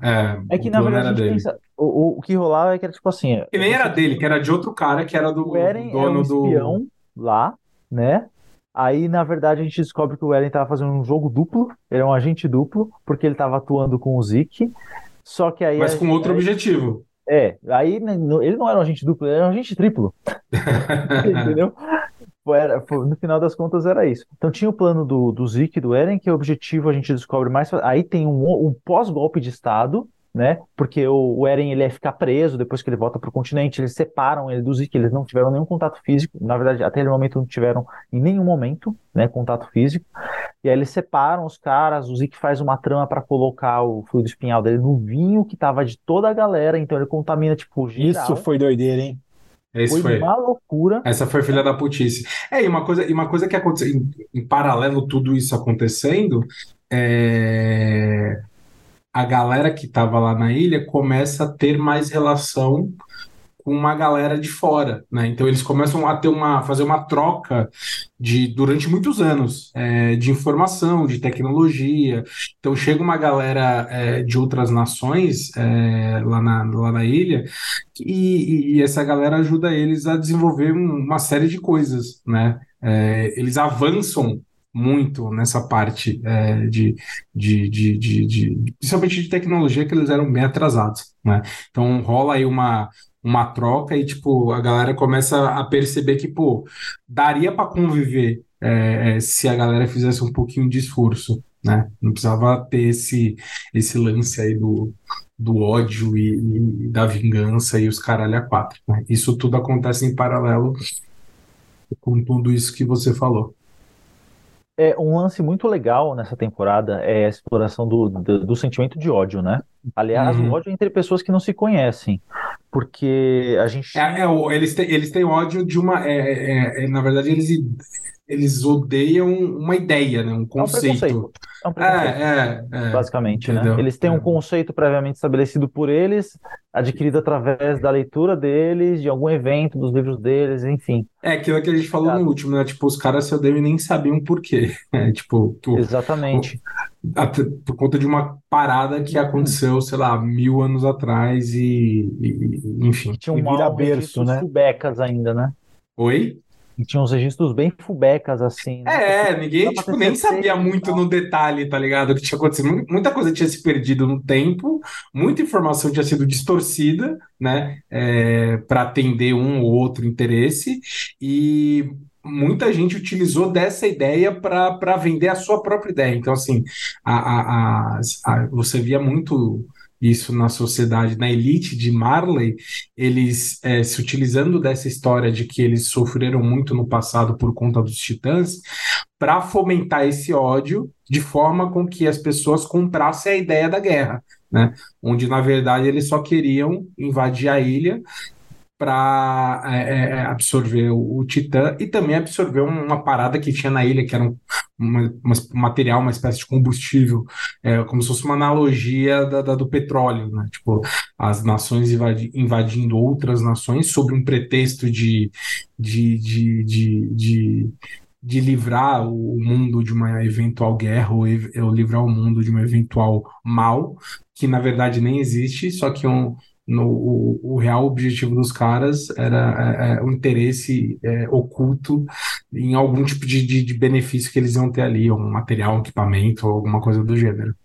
é, é que na verdade gente pensa, o, o que rolava é que era tipo assim. Que nem era dele, que era de outro cara, que era do o Eren dono um espião do. lá, né? Aí, na verdade, a gente descobre que o Eren estava fazendo um jogo duplo, ele é um agente duplo, porque ele estava atuando com o Zeke. Só que aí. Mas com outro aí, objetivo. É, aí né, ele não era um agente duplo, ele era um agente triplo. Entendeu? Era, no final das contas era isso. Então tinha o plano do, do Zeke e do Eren, que é o objetivo a gente descobre mais. Aí tem um, um pós-golpe de Estado, né? Porque o, o Eren ele ia ficar preso depois que ele volta para o continente. Eles separam ele do Zeke, eles não tiveram nenhum contato físico. Na verdade, até aquele momento não tiveram em nenhum momento, né, contato físico. E aí eles separam os caras. O Zeke faz uma trama para colocar o fluido espinhal dele no vinho que tava de toda a galera. Então ele contamina tipo geral. Isso foi doideira, hein? Esse foi, foi, uma loucura. Essa foi filha da putice. É, e uma coisa, e uma coisa que aconteceu, em, em paralelo tudo isso acontecendo, é a galera que estava lá na ilha começa a ter mais relação com uma galera de fora, né? Então eles começam a ter uma fazer uma troca de durante muitos anos é, de informação, de tecnologia. Então chega uma galera é, de outras nações é, lá, na, lá na ilha e, e, essa galera ajuda eles a desenvolver uma série de coisas, né? É, eles avançam muito nessa parte é, de, de, de, de, principalmente de tecnologia, que eles eram bem atrasados, né? Então rola aí uma, uma troca e, tipo, a galera começa a perceber que, pô, daria para conviver é, é, se a galera fizesse um pouquinho de esforço, né? Não precisava ter esse, esse lance aí do, do ódio e, e da vingança e os caralho a quatro, né? Isso tudo acontece em paralelo com tudo isso que você falou. É, um lance muito legal nessa temporada é a exploração do, do, do sentimento de ódio, né? Aliás, uhum. o ódio entre pessoas que não se conhecem. Porque a gente. É, é, eles, eles têm ódio de uma. É, é, é na verdade, eles eles odeiam uma ideia, né? um conceito. É um preconceito. É, um preconceito, é, é, é basicamente, né? Eles têm um é. conceito previamente estabelecido por eles, adquirido através da leitura deles, de algum evento dos livros deles, enfim. É aquilo que a gente falou no último, né? Tipo, os caras se odeiam e nem sabiam por quê. É, tipo, tu, Exatamente. por conta de uma parada que aconteceu, sei lá, mil anos atrás e, e enfim. Tinha um mal berço, né? Becas ainda, né? Oi? E tinha uns registros bem fubecas, assim. Né? É, ninguém tipo, nem sabia muito no detalhe, tá ligado? O que tinha acontecido. Muita coisa tinha se perdido no tempo, muita informação tinha sido distorcida, né? É, para atender um ou outro interesse, e muita gente utilizou dessa ideia para vender a sua própria ideia. Então, assim, a, a, a, a você via muito isso na sociedade, na elite de Marley, eles é, se utilizando dessa história de que eles sofreram muito no passado por conta dos titãs, para fomentar esse ódio de forma com que as pessoas comprassem a ideia da guerra, né? Onde na verdade eles só queriam invadir a ilha para é, é, absorver o, o, Titã e também absorver uma parada que tinha na ilha, que era um, uma, uma, material, uma espécie de combustível, é, como se fosse uma analogia da, da do petróleo, né? Tipo, as nações invadi invadindo outras nações sob um pretexto de, de, de, de, de de livrar o mundo de uma eventual guerra ou, ou livrar o mundo de um eventual mal, que na verdade nem existe, só que um, no, o, o, real objetivo dos caras era é, é, um interesse é, oculto em algum tipo de, de, de, benefício que eles iam ter ali, um material, um equipamento, ou alguma coisa do gênero.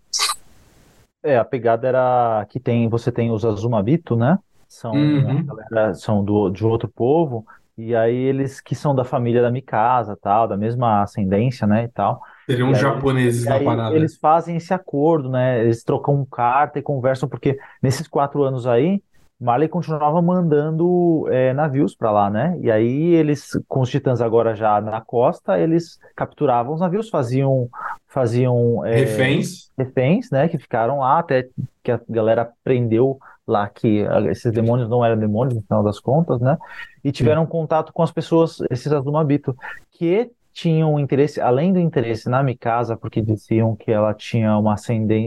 É, a pegada era que tem, você tem os Azumabito, né? São, uhum. galera, são do, de outro povo, e aí eles que são da família da Mikasa, tal, da mesma ascendência, né, e tal. Seriam e japoneses na parada. Eles fazem esse acordo, né? Eles trocam carta e conversam, porque nesses quatro anos aí, Marley continuava mandando é, navios para lá, né? E aí eles, com os titãs agora já na costa, eles capturavam os navios, faziam, faziam é, reféns, reféns, né? Que ficaram lá até que a galera prendeu lá que esses demônios não eram demônios no final das contas, né? E tiveram Sim. contato com as pessoas, esses Azumabito, que tinham interesse, além do interesse na Mikasa, porque diziam que ela tinha uma,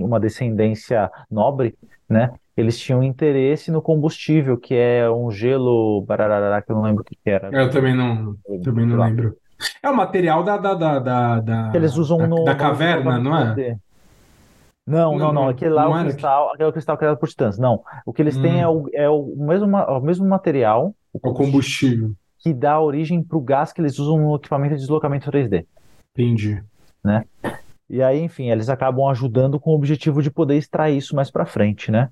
uma descendência nobre, né? Eles tinham interesse no combustível, que é um gelo, bararará, que eu não lembro o que, era. Eu também não, também não lembro. É o material da, da, da, da, da, eles usam da, no, da caverna, não é? Não, não, não. Aquele lá é o cristal, que... aquele é o cristal criado por titãs. Não. O que eles hum. têm é o, é o, mesmo, o mesmo material. O combustível. Que dá origem para o gás que eles usam no equipamento de deslocamento 3D. Entendi. Né? E aí, enfim, eles acabam ajudando com o objetivo de poder extrair isso mais para frente, né?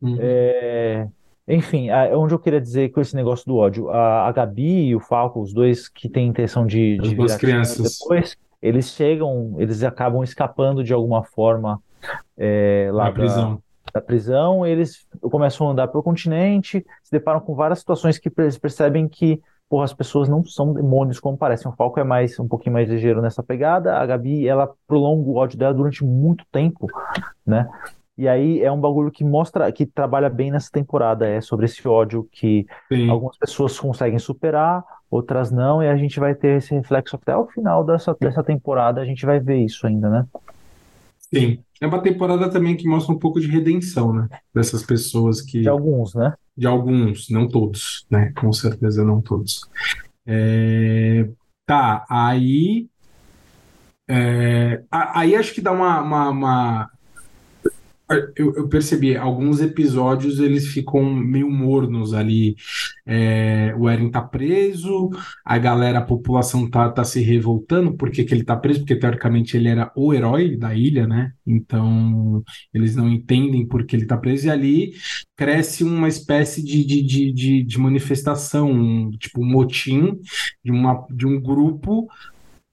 Hum. É... Enfim, onde eu queria dizer com esse negócio do ódio, a, a Gabi e o Falco, os dois que têm intenção de, de As duas crianças. depois, eles chegam, eles acabam escapando de alguma forma é, lá da prisão. Da, prisão, eles começam a andar pelo continente, se deparam com várias situações que eles percebem que porra, as pessoas não são demônios como parecem. O Falco é mais um pouquinho mais ligeiro nessa pegada. A Gabi, ela prolonga o ódio dela durante muito tempo, né? E aí é um bagulho que mostra, que trabalha bem nessa temporada, é sobre esse ódio que Sim. algumas pessoas conseguem superar, outras não, e a gente vai ter esse reflexo até o final dessa, dessa temporada, a gente vai ver isso ainda, né? Sim. É uma temporada também que mostra um pouco de redenção, né? Dessas pessoas que. De alguns, né? De alguns, não todos, né? Com certeza não todos. É... Tá, aí. É... Aí acho que dá uma, uma, uma eu, eu, percebi, alguns episódios eles ficam meio mornos ali. É, o Eren tá preso, a galera, a população tá, tá se revoltando. Por que, que ele tá preso? Porque teoricamente ele era o herói da ilha, né? Então eles não entendem por que ele tá preso. E ali cresce uma espécie de, de, de, de, de manifestação, um, tipo um motim de, uma, de um grupo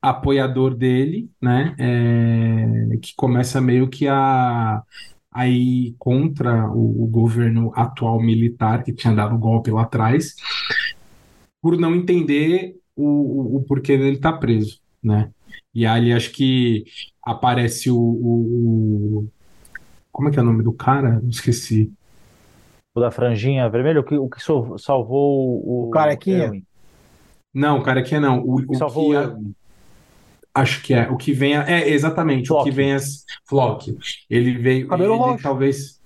apoiador dele, né? É, que começa meio que a aí contra o, o governo atual militar que tinha dado o golpe lá atrás, por não entender o, o, porquê dele estar tá preso, né? E aí acho que aparece o, o, o, Como é que é o nome do cara? Esqueci. O da franjinha vermelha, o que, o que salvou o. O carequinha? Não, o carequinha não. O, o salvou que, Acho que é. O que vem. É, é exatamente. Flock. O que vem é. Flock. Ele veio. Cabelo ele, roxo. Talvez.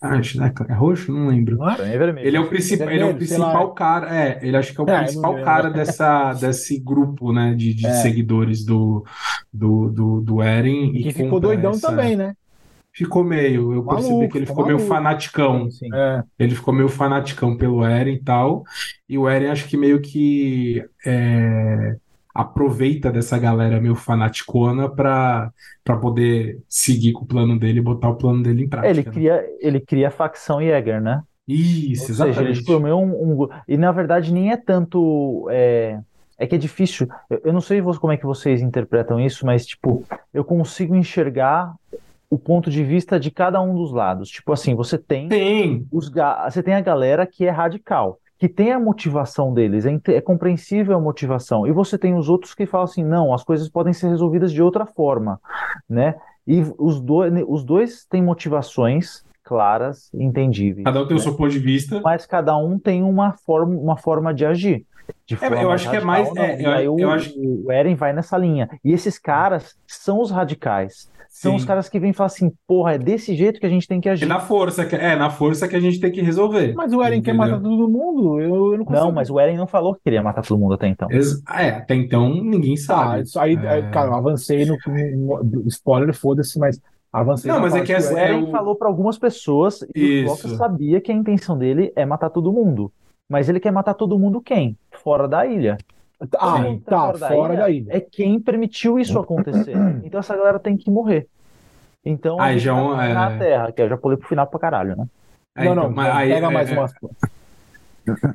Ah, é, é roxo? Não lembro. Não é? vermelho. Ele é o, principal, ele é o principal cara. É, ele acho que é o é, principal cara dessa, desse grupo, né? De, de é. seguidores do, do, do, do Eren. E que ficou doidão essa... também, né? Ficou meio. Eu maluco, percebi que ele ficou, ficou meio fanaticão. É. Ele ficou meio fanaticão pelo Eren e tal. E o Eren acho que meio que. É aproveita dessa galera meio fanaticona para poder seguir com o plano dele e botar o plano dele em prática. Ele né? cria, ele cria a facção Jäger, né? Isso, Ou exatamente. Seja, ele formou um, um, E na verdade nem é tanto. É, é que é difícil. Eu, eu não sei como é que vocês interpretam isso, mas tipo, eu consigo enxergar o ponto de vista de cada um dos lados. Tipo assim, você tem, tem. Os, você tem a galera que é radical que tem a motivação deles, é, é, compreensível a motivação. E você tem os outros que falam assim, não, as coisas podem ser resolvidas de outra forma, né? E os, dois, os dois têm motivações claras, entendíveis. Cada um tem né? o seu ponto de vista. Mas cada um tem uma forma, uma forma de agir. de É, forma eu acho que é mais- radical, não. é, E eu- aí o, eu acho- o Eren vai nessa linha. E esses caras são os radicais. São Sim. os caras que vêm falar assim, porra, é desse jeito que a gente tem que É agir. na força, que, é na força que a gente tem que resolver. Mas o Eren quer Entendeu? matar todo mundo. Eu, eu não consigo. Não, mas o Eren não falou que queria matar todo mundo até então. Ex- É, até então ninguém Tá, sabe. isso aí, É. cara, eu avancei no, no- spoiler, foda-se, mas avancei Não, mas é parte que essa- O o Eren- o- falou pra algumas pessoas e o Isso. Flock sabia que a intenção dele é matar todo mundo. Mas ele quer matar todo mundo quem? Fora da ilha. Ah, que tá, fora da ilha. É quem permitiu isso acontecer. Então essa galera tem que morrer. Então a Aí gente já é vai um- terminar é. a Terra, que eu já pulei pro final pra caralho, né? É, não, então, não, mas aí- pega é- mais é- umas.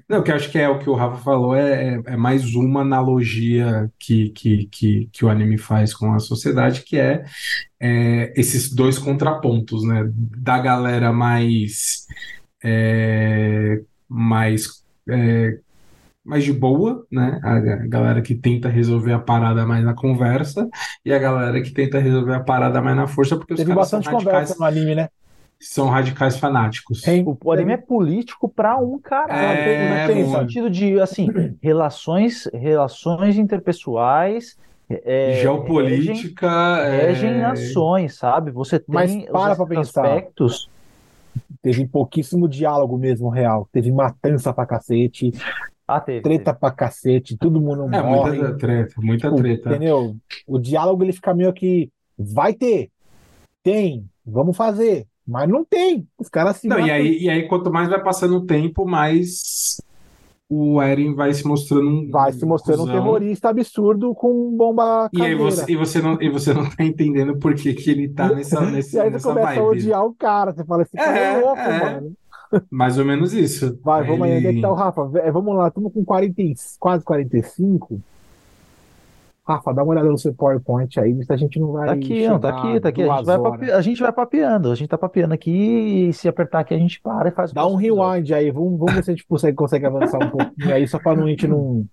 Não, que eu acho que é o que o Rafa falou, é, é, é mais uma analogia que, que, que, que o anime faz com a sociedade, que é, é, esses dois contrapontos, né? Da galera mais, é, mais, é, mais de boa, né? A, galera que tenta resolver a parada mais na conversa, e a galera que tenta resolver a parada mais na força, porque os Teve caras são bastante conversa radicais, no anime, né? são radicais fanáticos. Tem- O, anime é político pra um caralho. É, Tem- tem muito. sentido de, assim, relações, relações interpessoais, é, regem, Geopolítica. é, regem nações, sabe? Você tem Mas os para pra pensar. aspectos. Teve pouquíssimo diálogo mesmo real. Teve matança pra cacete, Ah, teve, treta pra cacete, todo mundo É, morre. muita treta, muita Tipo, treta. Entendeu? O diálogo ele fica meio que vai ter, tem, vamos fazer, mas não tem. Os caras se Não, e aí, e aí, quanto mais vai passando o tempo, mais o Eren vai se mostrando um vai se mostrando um cuzão. terrorista absurdo com bomba E aí você, e você não, e você não tá entendendo por que, que ele tá nessa, nesse, E aí você nessa começa a vibe. odiar o cara. Você fala, esse cara é, É, louco, é. mano. Mais ou menos isso. Vai, vamos aí. Onde é que tá o Rafa? Vé- Vamos lá, estamos com 40, e- quase 45. Rafa, dá uma olhada no seu PowerPoint aí, se a gente não vai. Tá aqui, não, tá aqui, tá aqui. A gente, vai pape... a gente vai papeando, a gente tá papeando aqui e se apertar aqui a gente para e faz Dá um rewind aí, vamos, vamos ver se a gente consegue, consegue avançar um pouquinho aí, só para a gente não,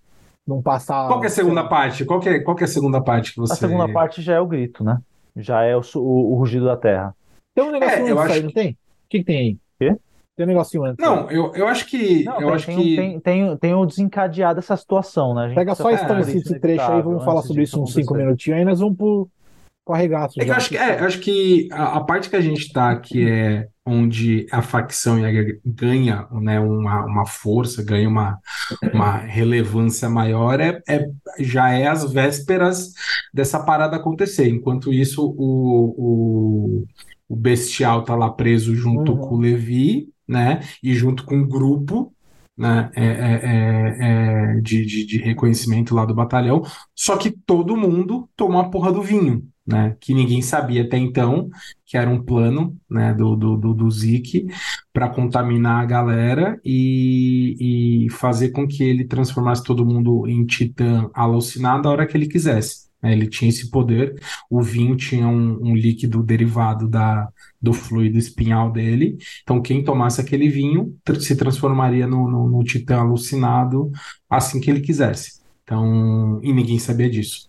não passar. Qual que é a segunda parte? Qual que é, qual que é a segunda parte que A você. segunda parte já é o grito, né? Já é o, o, o rugido da terra. Tem um negocinho É, eu antes acho aí, não tem? O que, que tem aí? Quê? Tem um negocinho antes. Não, eu, eu acho que. Não, eu tem, acho tem, que. um- tem, tem, tem o desencadeado dessa situação, né? A gente Pega só falar esse, sobre esse, isso esse trecho aí, inevitável vamos falar sobre isso uns cinco minutinhos aí, nós vamos pro, pro arregaço É que eu acho que, é, eu acho que a, a parte que a gente tá, que é onde a facção ganha, né, uma, uma força, ganha uma, uma relevância maior, é, é- já é as vésperas dessa parada acontecer. Enquanto isso, o, o, o Bestial tá lá preso junto Uhum. com o Levi, né, e junto com o grupo, né, é, é, é, é, de, de, de reconhecimento lá do batalhão, só que todo mundo tomou a porra do vinho, né? Que ninguém sabia até então, que era um plano, né, do, do, do, do Zeke para contaminar a galera e, e fazer com que ele transformasse todo mundo em titã alucinado a hora que ele quisesse. Né? Ele tinha esse poder. O vinho tinha um, um líquido derivado da, do fluido espinhal dele. Então, quem tomasse aquele vinho tr- se transformaria no, no, no titã alucinado assim que ele quisesse. Então, e ninguém sabia disso.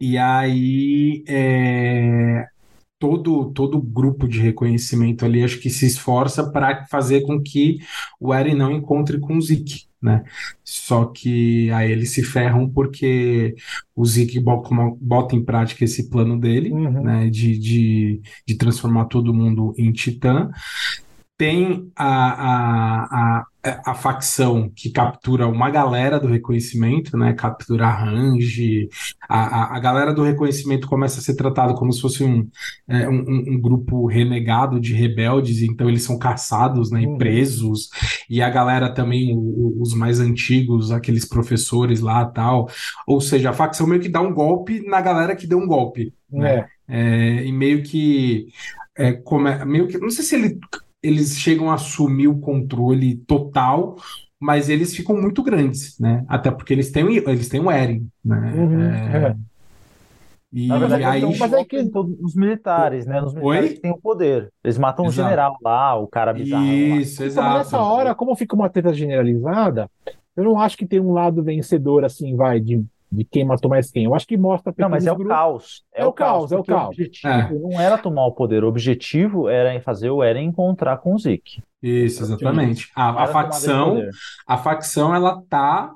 E aí, é, todo todo grupo de reconhecimento ali acho que se esforça para fazer com que o Eren não encontre com o Zeke, né? Só que aí eles se ferram porque o Zeke bota em prática esse plano dele, Uhum. né? De, de, de transformar todo mundo em titã. Tem a, a, a, a facção que captura uma galera do reconhecimento, né? Captura a Range, a, a, a galera do reconhecimento começa a ser tratada como se fosse um, é, um, um- grupo renegado de rebeldes, então eles são caçados, né, e Uhum. presos, e a galera também, o- o- os mais antigos, aqueles professores lá tal, ou seja, a facção meio que dá um golpe na galera que deu um golpe, né? É. É, e meio que, é, come- meio que, não sei se ele- eles chegam a assumir o controle total, mas eles ficam muito grandes, né? Até porque eles têm, o- eles têm o Eren, né? Uhum, É, é. e Na verdade, aí, eles mas é que- todos os militares, né? Nos militares têm o poder. Eles matam o Exato. general lá, o cara bizarro lá. isso, Então, exato. nessa hora, como fica uma treta generalizada, eu não acho que tem um lado vencedor, assim, vai, de, de quem matou mais quem. Eu acho que mostra Não, mas é o caos. É o caos, é o caos. objetivo não era tomar o poder, o objetivo era fazer o Eren encontrar com o Zeke. Isso, exatamente. A, a facção, a facção, ela tá,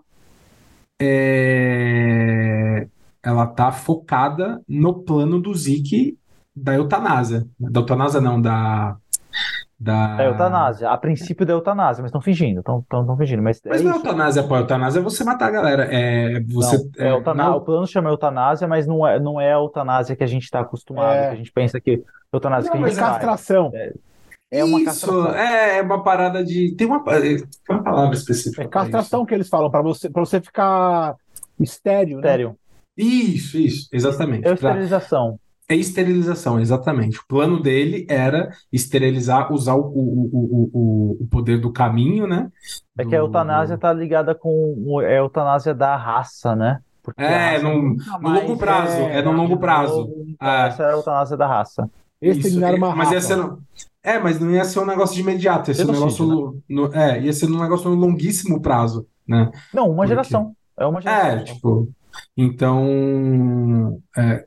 é, ela tá focada no plano do Zeke da eutanásia. Da eutanásia não, da, da... É eutanásia. A princípio da eutanásia, mas estão fingindo. Estão fingindo. Mas, Mas é não é eutanásia, pô. Eutanásia é você matar a galera. É você... Não, é eutana- não- O plano chama eutanásia, mas não é, não é a eutanásia que a gente está acostumado, É. que a gente pensa que eutanásia Não, que a É gente faz. castração. É uma Isso, castração. é, é uma parada de... Tem uma, tem uma palavra específica É castração que eles falam, pra você, pra você ficar estéreo, né? Sério. Isso, isso, exatamente. É Pra- esterilização. É esterilização, exatamente. O plano dele era esterilizar, usar o, o, o, o, o poder do caminho, né? É que a eutanásia tá ligada com o- é a eutanásia da raça, né? Porque É, raça no, nunca no longo prazo, é, é no longo prazo. então Ah. Essa é a eutanásia da raça. Exterminar uma mas ia raça. ser, no- é, mas não ia ser um negócio de imediato, ia ser um negócio, no, é, ia ser um negócio no longuíssimo prazo, né? Não, uma geração. É uma É, geração. tipo, então, é,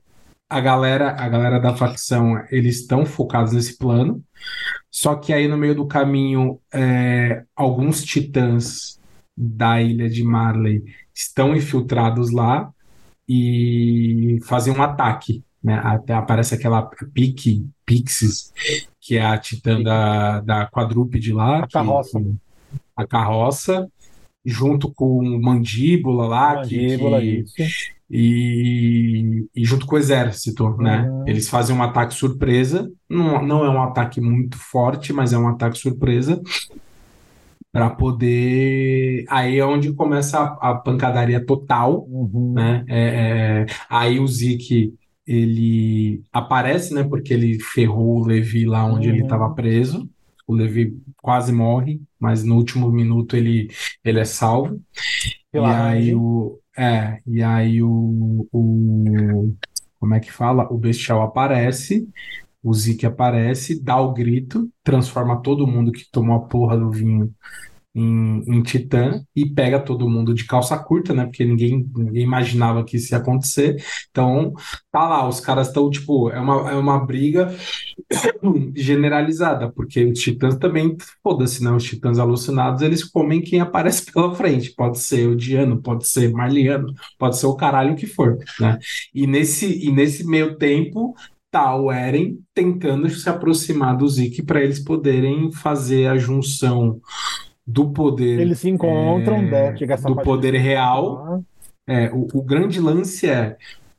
a galera, a galera da facção, eles estão focados nesse plano, só que aí no meio do caminho, é, alguns titãs da ilha de Marley estão infiltrados lá e fazem um ataque, né? Até aparece aquela Pique, Pixis, que é a titã da, da quadrúpede lá, A que- carroça. que- a carroça, junto com Mandíbula lá, que- Mandíbula, que, isso. E, e junto com o exército, né? Uhum. Eles fazem um ataque surpresa. Não, não é um ataque muito forte, mas é um ataque surpresa para poder. Aí é onde começa a, a pancadaria total, Uhum. né? É, é, aí o Zeke ele aparece, né? Porque ele ferrou o Levi lá onde ele Uhum. estava preso. O Levi quase morre, mas no último minuto ele, ele é salvo. Pela E aí o. É, e aí o, o. Como é que fala? O bestial aparece, o Zeke aparece, dá o grito, transforma todo mundo que tomou a porra do vinho em, em titã e pega todo mundo de calça curta, né? Porque ninguém, ninguém imaginava que isso ia acontecer. Então, tá lá, os caras estão, tipo, é uma, é uma briga generalizada, porque os titãs também, foda-se, né? Os titãs alucinados, eles comem quem aparece pela frente. Pode ser o Diano, pode ser Marliano, pode ser o caralho que for, né? E nesse, e nesse meio tempo, tá o Eren tentando se aproximar do Zeke para eles poderem fazer a junção do poder Eles se encontram, é, né? Do poder real é, o, o grande lance é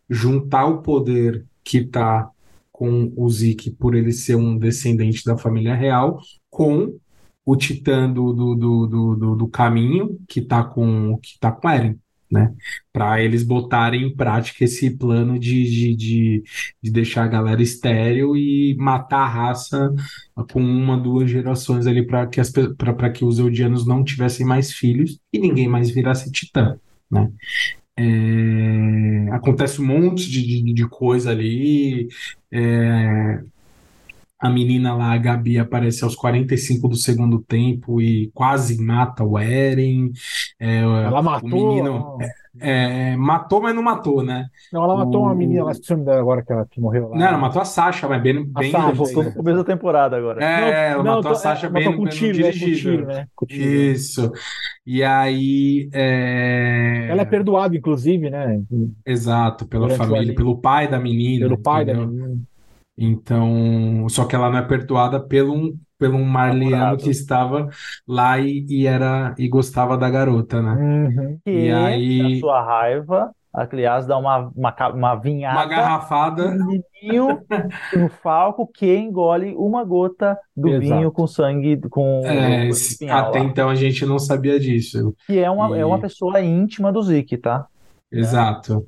juntar o poder que tá com o Zeke por ele ser um descendente da família real com o titã do, do, do, do, do- caminho que tá com que tá com Eren, né? Para eles botarem em prática esse plano de, de, de, de deixar a galera estéril e matar a raça com uma, duas gerações ali para que, as que os Eldianos não tivessem mais filhos e ninguém mais virasse titã, né? É, acontece um monte de, de, de coisa ali. é, a menina lá, a Gabi, aparece aos 45 do segundo tempo e quase mata o Eren. É, Ela o matou. menino Não, é, matou, mas não matou, né? Não, ela matou uma o- menina, ela esqueci o nome dela agora que ela que morreu lá. Não, ela matou a Sasha, mas bem, bem Sasha, Voltou no isso. começo da temporada agora. É, ela matou a tô- Sasha é, bem matou no, com bem no tiro, né? Com dirigível. tiro, né? Com tiro. Isso. E aí. é, Ela é perdoada, inclusive, né? Exato, pela Durante o família, pelo pai da menina, Pelo pai da entendeu? menina. Então, só que ela não é perdoada pelo um, pelo um marliano que estava lá e, e era e gostava da garota, né? Uhum. Que, E aí- na sua raiva, a Cleas dá uma, uma, uma Uma vinhada garrafada, no menininho, no Falco, que engole uma gota do Exato. vinho com sangue, com é, com até lá. então a gente não sabia disso. Que é uma, E- é uma pessoa íntima do Zeke, tá? Exato.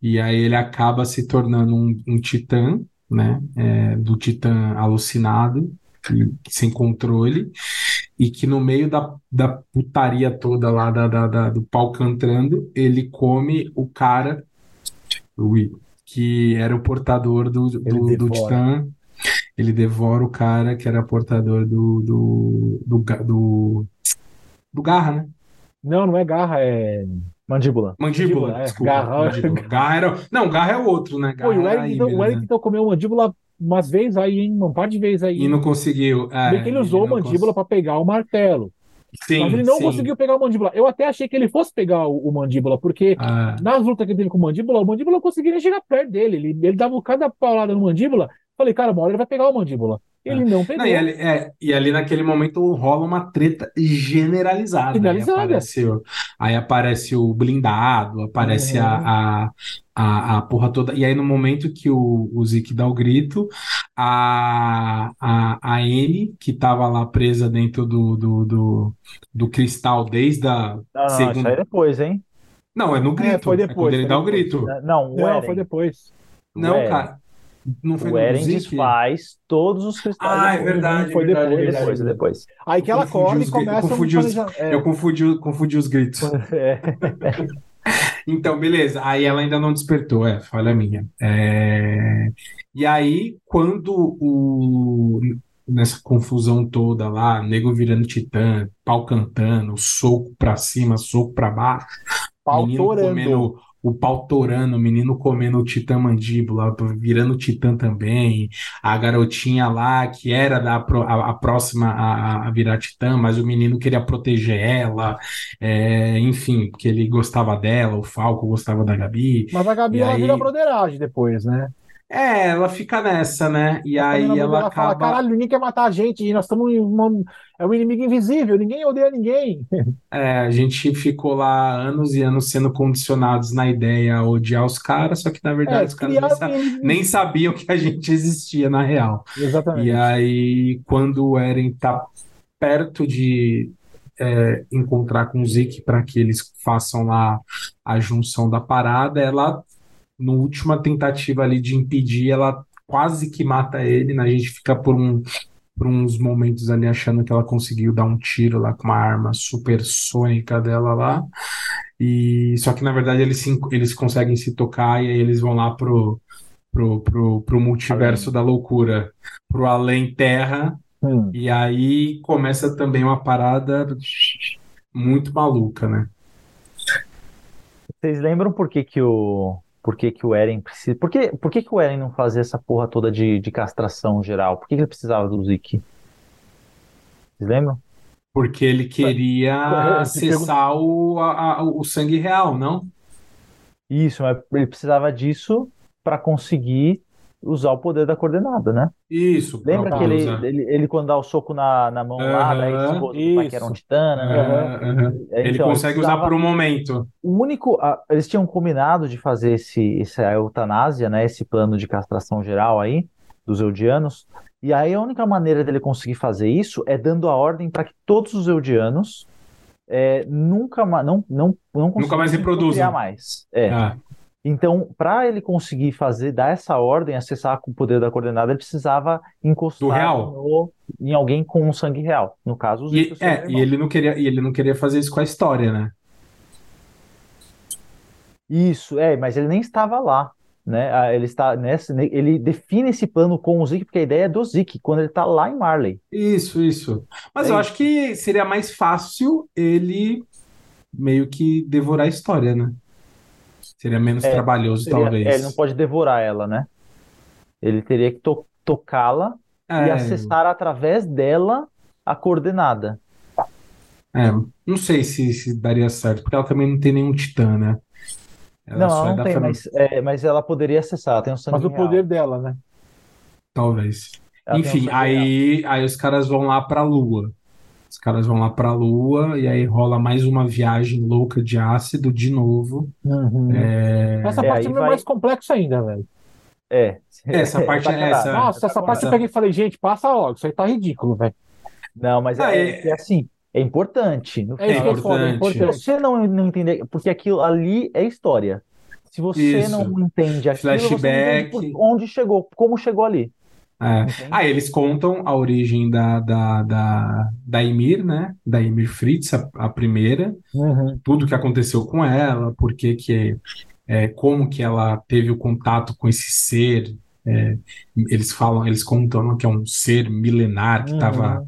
E aí ele acaba se tornando um, um titã, né? É, do titã alucinado, sem controle, e que no meio da, da putaria toda lá da, da- da- do pau cantando, ele come o cara, ui, que era o portador do, do, do titã. Ele devora o cara que era portador do, do, do, do, do garra, né? Não, não é garra, é. Mandíbula. Mandíbula, Mandíbula, é. desculpa. Garra- mandíbula. Garra era. Não, garra é o outro, né? Pô, e o Garra Eric, então, o Eric né? então comeu mandíbula umas vezes aí, hein? Um par de vezes aí. E não conseguiu. É, Bem que ele usou a mandíbula cons- para pegar o martelo. Sim, mas ele não sim. conseguiu pegar o mandíbula. Eu até achei que ele fosse pegar o, o mandíbula, porque Ah, nas lutas que ele teve com o mandíbula, o mandíbula não conseguia nem chegar perto dele. Ele, ele dava cada paulada no mandíbula. Falei, cara, uma hora ele vai pegar o mandíbula. Ele não pegou. Não, e, ali, é, e ali naquele momento rola uma treta generalizada. Generalizada. Aí aparece, o- aí aparece o blindado, aparece Uhum. a, a, a, a porra toda. E aí no momento que o, o Zeke dá o grito, a, a, a Anne, que tava lá presa dentro do, do, do, do cristal desde a Não, não, isso segunda... aí é depois, hein? Não, é no grito. foi É depois, quando ele foi dá o grito. Não, o Não, foi depois. Não, cara. Não foi O desfaz todos os cristais. Ah, é verdade, Foi verdade, depois, verdade. Depois, depois. Aí que ela corre e gri- eu começa confundi um os- é. Eu confundi, confundi os gritos. É. Então, beleza. Aí ela ainda não despertou, é, falha minha. É, E aí, quando o. Nessa confusão toda lá, nego virando titã, pau cantando, soco pra cima, soco pra baixo, Pau menino torando. comendo o pau torando, o menino comendo o titã mandíbula, virando titã também, a garotinha lá que era da, a, a próxima a, a virar titã, mas o menino queria proteger ela, é, enfim, porque ele gostava dela, o Falco gostava da Gabi. Mas a Gabi E ela aí- vira broderagem depois, né? É, ela fica nessa, né? E aí ela ela fala, acaba. caralho, ninguém quer matar a gente, e nós estamos em uma... É um inimigo invisível, ninguém odeia ninguém. É, a gente ficou lá anos e anos sendo condicionados na ideia a odiar os caras, só que na verdade É, os caras nem, sa- nem sabiam que a gente existia na real. Exatamente. E aí, quando o Eren tá perto de é, encontrar com o Zeke para que eles façam lá a junção da parada, ela, no última tentativa ali de impedir, ela quase que mata ele, né? A gente fica por um, por uns momentos ali achando que ela conseguiu dar um tiro lá com uma arma supersônica dela lá. E só que na verdade eles, se, eles conseguem se tocar e aí eles vão lá pro, pro, pro, pro multiverso da loucura, pro além terra. Hum. E aí começa também uma parada muito maluca, né? Vocês lembram por que que o por que que o Eren precisa por que, por que que o Eren não fazia essa porra toda de, de castração geral? Por que que ele precisava do Zeke? Vocês lembram? Porque ele queria acessar o, a- o sangue real, não? Isso, mas ele precisava disso para conseguir usar o poder da coordenada, né? Isso, Lembra que ele, ele, ele quando dá o soco na, na mão lá, daí pai que era um né? Aham. É, Ele então, consegue usar por um momento. O único, ah, eles tinham combinado de fazer esse, essa eutanásia, né, esse plano de castração geral aí dos Eldianos. E aí a única maneira dele conseguir fazer isso é dando a ordem para que todos os Eldianos é, nunca mais não não não mais conseguissem reproduzam. procriar mais. É. Ah, Então, para ele conseguir fazer dar essa ordem, acessar com o poder da coordenada, ele precisava encostar no- em alguém com um sangue real. No caso, os e, é, e ele não queria, e ele não queria fazer isso com a história, né? Isso, é, mas ele nem estava lá, né? Ah, Ele está nessa, ele define esse plano com o Zeke, porque a ideia é do Zeke, quando ele está lá em Marley. Isso, isso. Mas É eu isso. acho que seria mais fácil ele meio que devorar a história, né? Seria menos É, trabalhoso, Seria- talvez. é, ele não pode devorar ela, né? Ele teria que to- tocá-la e É, acessar através dela a coordenada. é, não sei se, se daria certo, porque ela também não tem nenhum titã, né? Ela Não, só ela é não tem, mas, é, mas ela poderia acessar, ela tem um sangue Mas o real. poder dela, né? talvez. Ela um Enfim, real. aí, aí os caras vão lá pra Lua. Os caras vão lá pra Lua e aí rola mais uma viagem louca de ácido de novo. É, Essa É, parte é vai- mais complexa ainda, velho. É. Essa parte é essa. Nossa, essa parte eu peguei e falei, gente, passa logo, isso aí tá ridículo, velho. Não, mas Ah, é, é- é assim, é importante. No É isso que eu falo, é importante. Se importante. você não, não entender, porque aquilo ali é história. Se você Isso. não entende aquilo, você não entende Flashback. por onde chegou, como chegou ali. É. Ah, eles contam a origem da, da, da, da Ymir, né? Da Ymir Fritz, a, a primeira, tudo que aconteceu com ela, por que que, é, como que ela teve o contato com esse ser É, eles falam, eles contam que é um ser milenar que estava Uhum.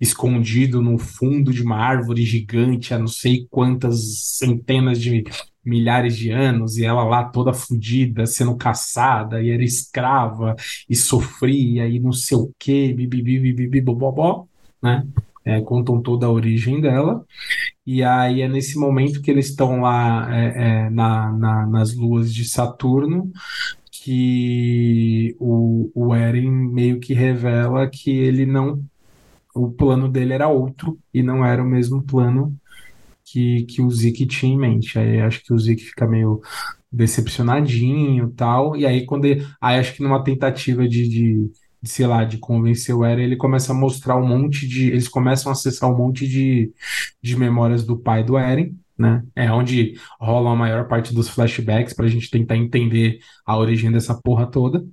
escondido no fundo de uma árvore gigante há não sei quantas centenas de milhares de anos, e ela lá toda fodida, sendo caçada, e era escrava, e sofria, e não sei o quê, bibibi, bibibi, bobobó, né? É, contam toda a origem dela. E aí é nesse momento que eles estão lá é, é, na, na- nas luas de Saturno que o, o Eren meio que revela que ele não. O plano dele era outro e não era o mesmo plano que, que o Zeke tinha em mente. Aí acho que o Zeke fica meio decepcionadinho tal. E aí, quando ele, aí acho que numa tentativa de, de, de, sei lá, de convencer o Eren, ele começa a mostrar um monte de. Eles começam a acessar um monte de, de memórias do pai do Eren. Né? É onde rola a maior parte dos flashbacks para a gente tentar entender a origem dessa porra toda.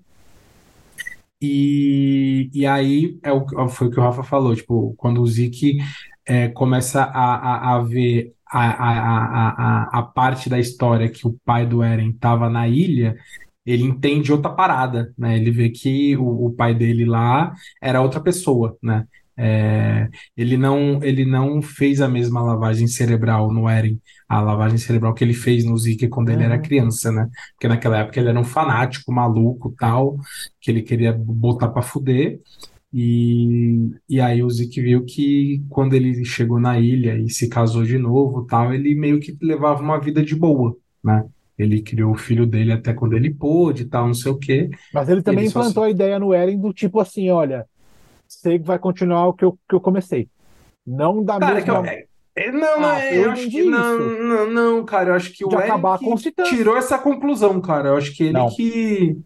E, e aí é o, foi o que o Rafa falou, tipo, quando o Zeke é, começa a, a, a ver a, a, a, a, a parte da história que o pai do Eren estava na ilha, ele entende outra parada, né? Ele vê que o, o pai dele lá era outra pessoa, né? É, ele não, ele não fez a mesma lavagem cerebral no Eren, a lavagem cerebral que ele fez no Zeke quando ele era Uhum. criança, né? Porque naquela época ele era um fanático, maluco, tal, que ele queria botar pra fuder. E, e aí o Zeke viu que quando ele chegou na ilha e se casou de novo, tal, ele meio que levava uma vida de boa, né? Ele criou o filho dele até quando ele pôde, tal, não sei o quê. Mas ele também Ele só implantou a ideia no Eren do tipo assim, olha, você vai continuar o que eu, que eu comecei. Não da Cara, é que mesma... é- não, não, Ah, é, eu eu acho que não, isso. não, não, cara, eu acho que o titãs. tirou essa conclusão, cara. Eu acho que ele Não. que,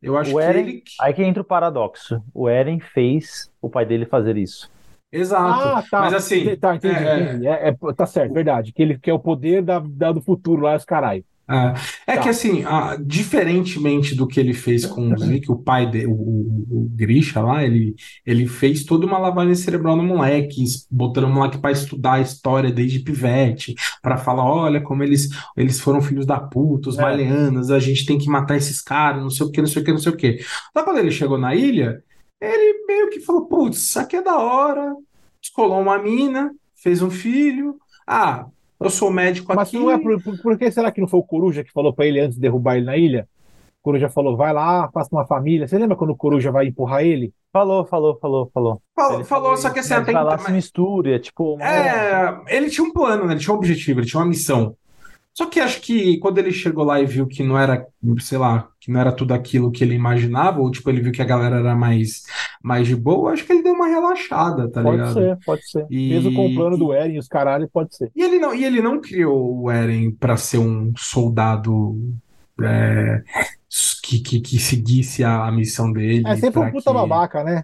eu acho O que Eren, ele que, aí que entra o paradoxo. O Eren fez o pai dele fazer isso. exato. Ah, tá. Mas assim, Tá, entendi, é, é, entendi. É, é- tá certo, verdade. Que ele que é o poder da, da- do futuro lá, os caralho. É, é Tá. que assim, ah, diferentemente do que ele fez com o Zeke, o pai dele, o, o, Grisha lá, ele, ele fez toda uma lavagem cerebral no moleque, botando o moleque para estudar a história desde pivete, para falar, olha como eles, eles foram filhos da puta, os É. a gente tem que matar esses caras, não sei o que, não sei o que, não sei o que. Só quando ele chegou na ilha, ele meio que falou, putz, isso aqui é da hora, descolou uma mina, fez um filho, ah, eu sou médico Mas aqui. não é por, por, por que será que não foi o Coruja que falou pra ele antes de derrubar ele na ilha? O Coruja falou, vai lá, faça uma família. Você lembra quando o Coruja vai empurrar ele? Falou, falou, falou, falou. Falou, falou, só que assim, mas até lá, então- se mistura, é tipo... uma- É, ele tinha um plano, né? Ele tinha um objetivo, ele tinha uma missão. Só que acho que quando ele chegou lá e viu que não era, sei lá, que não era tudo aquilo que ele imaginava, ou tipo, ele viu que a galera era mais, mais de boa, acho que ele deu uma relaxada, tá pode ligado? ser, pode ser. E- Mesmo com o plano do Eren e os caralho, pode ser. E ele não, e ele não criou o Eren para ser um soldado é, que, que, que seguisse a, a missão dele. É sempre um puta que- babaca, né?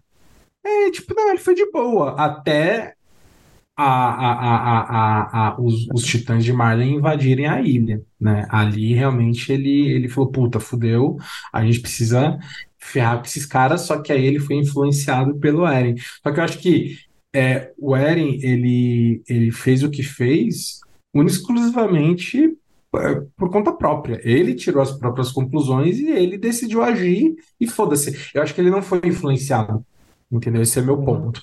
É, tipo, não, ele foi de boa. Até a, a, a, os, os titãs de Marley invadirem a ilha, né? Ali realmente ele, ele falou, puta, fudeu, a gente precisa ferrar com esses caras, só que aí ele foi influenciado pelo Eren. Só que eu acho que é, o Eren, ele, ele fez o que fez exclusivamente é, por conta própria. Ele tirou as próprias conclusões e ele decidiu agir e foda-se. Eu acho que ele não foi influenciado. Entendeu? Esse é meu Uhum. ponto.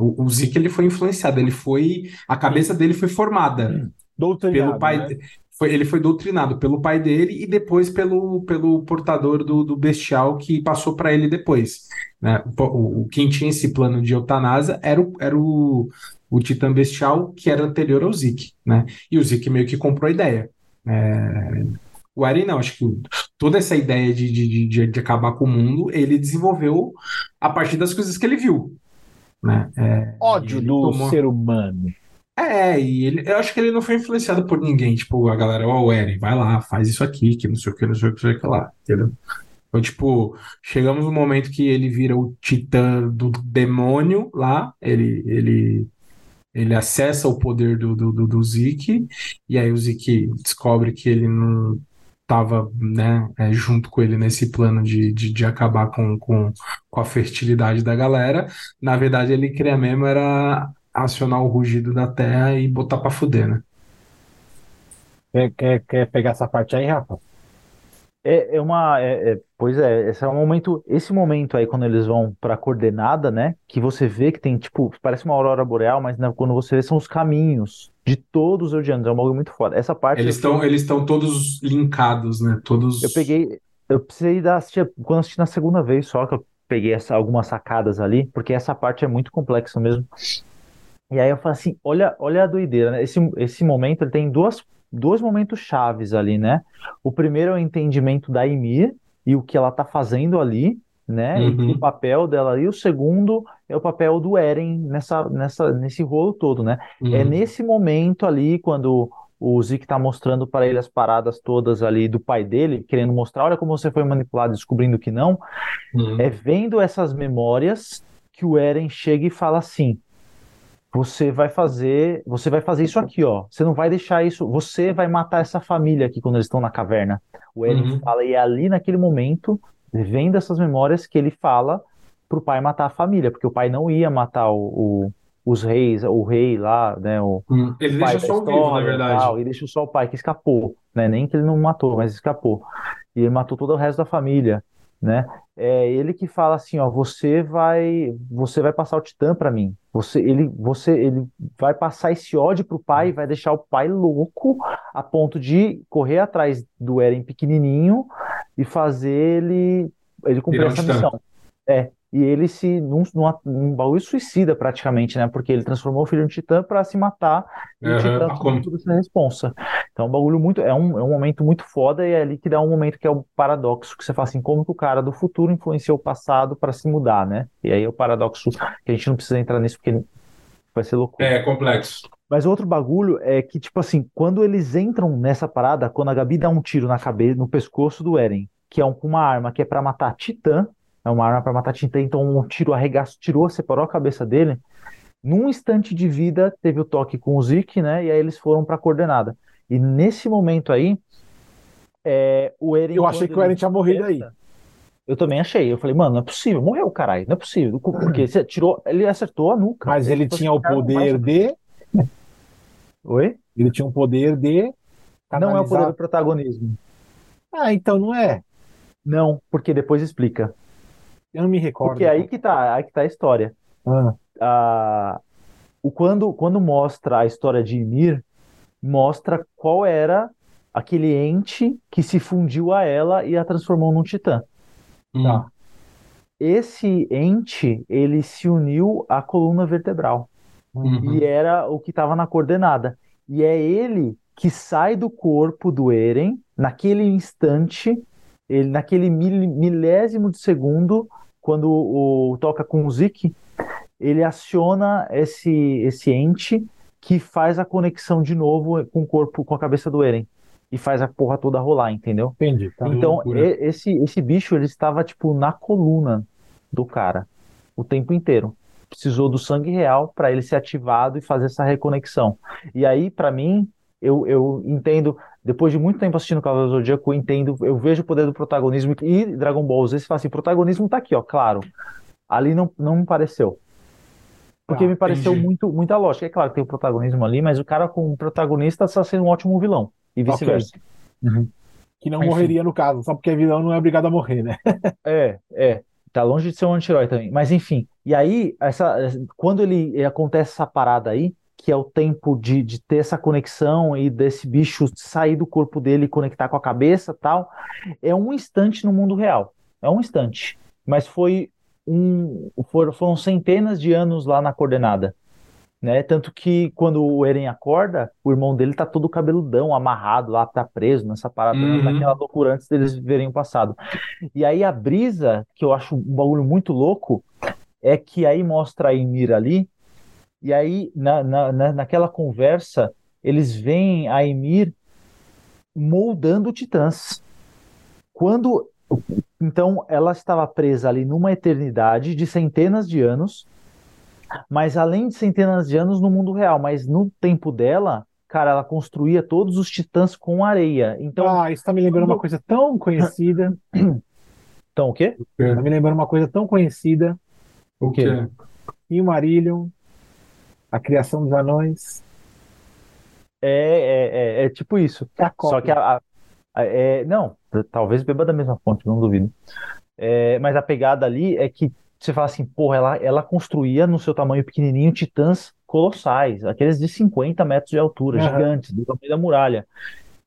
O, o Zeke ele foi influenciado, ele foi, a cabeça dele foi formada Doutrinado, pelo pai, né? foi, ele foi doutrinado pelo pai dele e depois pelo, pelo portador do, do bestial que passou para ele depois, né? O, o- quem tinha esse plano de eutanásia era o, era o, o Titã Bestial que era anterior ao Zeke, né? E o Zeke meio que comprou a ideia. É, O Eren não, acho que toda essa ideia de, de, de, de acabar com o mundo ele desenvolveu a partir das coisas que ele viu, né? É, Ódio do tomou- ser humano. é, e ele, eu acho que ele não foi influenciado por ninguém, tipo, a galera, ó, o Eren, vai lá, faz isso aqui, que não sei o que, não sei o que, não sei o que lá, entendeu? Então, tipo, chegamos no momento que ele vira o titã do demônio lá, ele, ele, ele acessa o poder do, do, do, do Zeke, e aí o Zeke descobre que ele não estava, né, é, junto com ele nesse plano de, de, de acabar com, com, com a fertilidade da galera. Na verdade, ele queria mesmo era acionar o rugido da terra e botar pra fuder, né? Quer, quer, quer pegar essa parte aí, Rafa? É, é uma. é- é- pois é, esse é um momento. Esse momento aí, quando eles vão pra coordenada, né? Que você vê que tem, tipo, parece uma aurora boreal, mas né, quando você vê, são os caminhos de todos os Eldianos. É um bagulho muito foda. Essa parte Eles estão eles estão todos linkados, né? Todos. eu peguei. Eu precisei dar, assistir, quando assisti na segunda vez só, que eu peguei essa, algumas sacadas ali, porque essa parte é muito complexa mesmo. E aí eu falei assim, olha, olha a doideira, né? Esse, esse momento, ele tem duas, dois momentos chaves ali, né? O primeiro é o entendimento da Ymir e o que ela tá fazendo ali, né? E Uhum. o papel dela ali. O segundo é o papel do Eren nessa, nessa, nesse rolo todo, né? É Uhum. nesse momento ali, quando o Zeke tá mostrando para ele as paradas todas ali do pai dele, querendo mostrar, olha como você foi manipulado, descobrindo que não, Uhum. é vendo essas memórias que o Eren chega e fala assim: você vai fazer, você vai fazer isso aqui, ó. Você não vai deixar isso, você vai matar essa família aqui quando eles estão na caverna. O Eren Uhum. fala e é ali naquele momento, vendo essas memórias que ele fala pro pai matar a família, porque o pai não ia matar o, o- os reis, o rei lá, né, o Uhum. Ele pai deixa só o vivo, na verdade. tal, e deixa só o pai que escapou, né? Nem que ele não matou, mas escapou. E ele matou todo o resto da família, né? É ele que fala assim, ó, você vai, você vai passar o Titã pra mim. Você, ele, você, ele vai passar esse ódio pro pai e vai deixar o pai louco a ponto de correr atrás do Eren pequenininho e fazer ele, ele cumprir um essa missão. É. E ele se num, num, num bagulho suicida praticamente, né? Porque ele transformou o filho em titã pra se matar e o Aham, titã assumiu toda essa responsa. Então, é um bagulho muito. É um, é um momento muito foda e é ali que dá um momento que é o paradoxo, que você fala assim, como que o cara do futuro influenciou o passado pra se mudar, né? E aí é o paradoxo que a gente não precisa entrar nisso porque vai ser loucura. É complexo. Mas outro bagulho é que, tipo assim, quando eles entram nessa parada, quando a Gabi dá um tiro na cabeça, no pescoço do Eren, que é um- com uma arma que é pra matar Titã, é uma arma pra matar Titã, então um tiro arregaçou, tirou, separou a cabeça dele. Num instante de vida, teve o toque com o Zeke, né? E aí eles foram pra coordenada. E nesse momento aí, é, o Eren. Eu achei que o Eren ele tinha morrido aí. Eu também achei. Eu falei, mano, não é possível, morreu, caralho, não é possível. Porque você tirou, ele acertou a nuca. Mas ele tipo tinha o poder sobreviver. de. Oi? Ele tinha um poder de. Não é o poder canalizar- do protagonismo. Ah, então não é. Não, porque depois explica. Eu não me recordo. Porque aí que tá, aí que tá a história. Ah, Ah, o quando, quando mostra a história de Ymir, mostra qual era aquele ente que se fundiu a ela e a transformou num titã. Hum. Tá. Esse ente, ele se uniu à coluna vertebral Uhum. e era o que estava na coordenada. E é ele que sai do corpo do Eren naquele instante, ele naquele mil- milésimo de segundo, quando o, toca com o Zeke, ele aciona esse esse ente que faz a conexão de novo com o corpo, com a cabeça do Eren e faz a porra toda rolar, entendeu? entendi. Tá. Então, e- esse, esse bicho, ele estava, tipo, na coluna do cara o tempo inteiro. Precisou do sangue real para ele ser ativado e fazer essa reconexão. E aí, para mim, eu, eu entendo, depois de muito tempo assistindo Cavaleiro do Zodíaco, eu entendo, eu vejo o poder do protagonismo e Dragon Ball Z, você fala assim, protagonismo tá aqui, ó, claro. Ali não, não me pareceu. Porque Ah, me pareceu entendi. muito, muita lógica. É claro que tem o protagonismo ali, mas o cara com o protagonista está sendo um ótimo vilão. E vice-versa. Que não Enfim. morreria no caso, só porque vilão não é obrigado a morrer, né? É, é. Tá longe de ser um anti-herói também. Mas enfim. E aí, essa, quando ele acontece essa parada aí, que é o tempo de, de ter essa conexão e desse bicho sair do corpo dele e conectar com a cabeça tal, é um instante no mundo real. É um instante. Mas foi um. for- foram centenas de anos lá na coordenada. Né? Tanto que quando o Eren acorda, o irmão dele tá todo cabeludão, amarrado lá, tá preso nessa parada, Uhum. naquela loucura antes deles verem o passado. E aí a brisa, que eu acho um bagulho muito louco, é que aí mostra a Ymir ali, e aí na, na, na- naquela conversa, eles veem a Ymir moldando titãs. Quando então ela estava presa ali numa eternidade de centenas de anos, mas além de centenas de anos no mundo real, mas no tempo dela, cara, ela construía todos os titãs com areia. Então, Ah, isso tá me lembrando uma coisa tão conhecida. então o quê? Tá me lembrando uma coisa tão conhecida. O quê? E o Marillion, a criação dos anões. É, é, é, é tipo isso. É a Só que a, a- a- é, não, talvez beba da mesma fonte, não duvido. É, mas a pegada ali é que você fala assim, porra, ela, ela construía no seu tamanho pequenininho titãs colossais, aqueles de 50 metros de altura, Uhum. gigantes, do tamanho da muralha.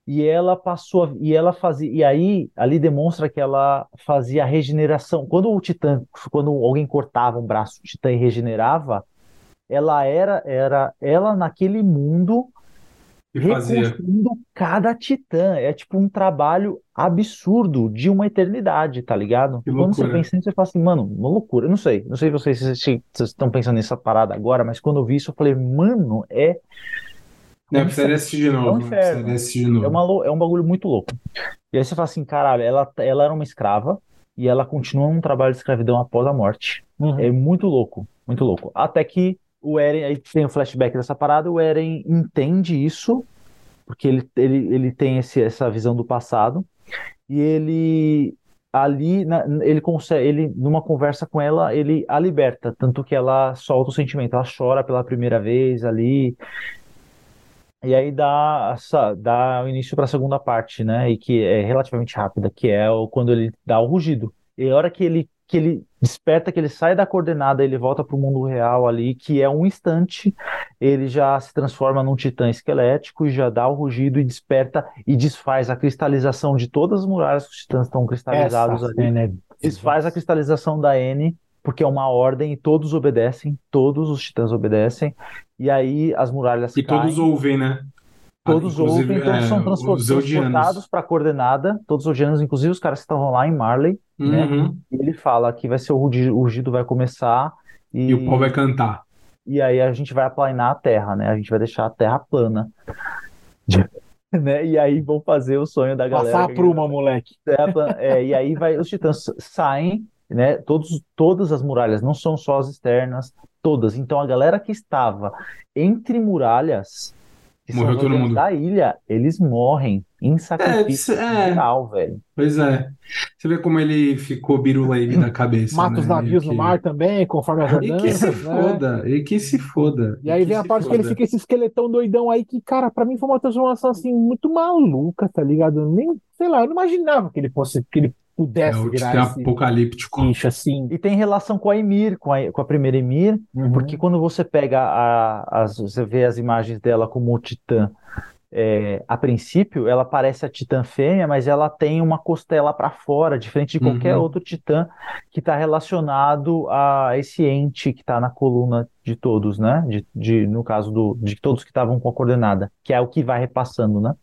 E ela passou, a- e ela fazia, e aí ali demonstra que ela fazia a regeneração. Quando o titã, quando alguém cortava um braço do titã e regenerava, ela era, era ela naquele mundo E fazia. reconstruindo cada titã. É tipo um trabalho absurdo de uma eternidade, tá ligado? Que Quando você pensa nisso, você fala assim, mano, uma loucura. Eu não sei, não sei se vocês, se vocês estão pensando nessa parada agora, mas quando eu vi isso, eu falei, mano, é, Não, precisaria assistir de novo. É um inferno. É, uma, é um bagulho muito louco. E aí você fala assim, caralho, ela, ela era uma escrava e ela continua num trabalho de escravidão após a morte. Uhum. É muito louco, muito louco. Até que o Eren, aí tem o flashback dessa parada, o Eren entende isso, porque ele, ele, ele tem esse, essa visão do passado, e ele ali, na- ele consegue, ele, numa conversa com ela, ele a liberta, tanto que ela solta o sentimento, ela chora pela primeira vez ali, e aí dá, dá o início para a segunda parte, né? E que é relativamente rápida, que é o, quando ele dá o rugido. E a hora que ele, que ele desperta, que ele sai da coordenada, ele volta para o mundo real ali, que é um instante, ele já se transforma num titã esquelético e já dá o rugido e desperta e desfaz a cristalização de todas as muralhas que os titãs estão cristalizados Essa ali. cena é Desfaz a cristalização da N, porque é uma ordem e todos obedecem, todos os titãs obedecem, e aí as muralhas E caem. todos ouvem, né? Todos Inclusive, ouvem, todos é, são transportados para a coordenada, todos os Eldianos, inclusive os caras que estavam lá em Marley, né? Uhum. E ele fala que vai ser o rugi- o rugido vai começar e, E o pau vai cantar. e aí a gente vai aplanar a Terra, né? A gente vai deixar a Terra plana. Né? E aí vão fazer o sonho da galera. Passar a que- pruma, moleque. Plana. É, e aí vai, os titãs saem, né? Todos, todas as muralhas, não são só as externas, todas. Então a galera que estava entre muralhas, que Morreu todo mundo. da ilha, eles morrem em sacrifício é. geral, velho. Pois é. Você vê como ele ficou birulei da cabeça, Mata né? os navios Meio no que- mar também, conforme as E que se né? foda, e que se foda. E aí que vem a parte que ele foda. fica esse esqueletão doidão aí, que, cara, pra mim foi uma transformação assim muito maluca, tá ligado? Nem, sei lá, eu não imaginava que ele fosse, que ele É pudesse o virar esse apocalíptico. bicho assim. E tem relação com a Emir, com a, com a primeira Emir, Uhum. porque quando você pega a, as, você vê as imagens dela como titã, é, a princípio ela parece a titã fêmea, mas ela tem uma costela para fora, diferente de qualquer Uhum. outro titã que está relacionado a esse ente que está na coluna de todos, né? De, de- no caso do, de todos que estavam com a coordenada, que é o que vai repassando, né?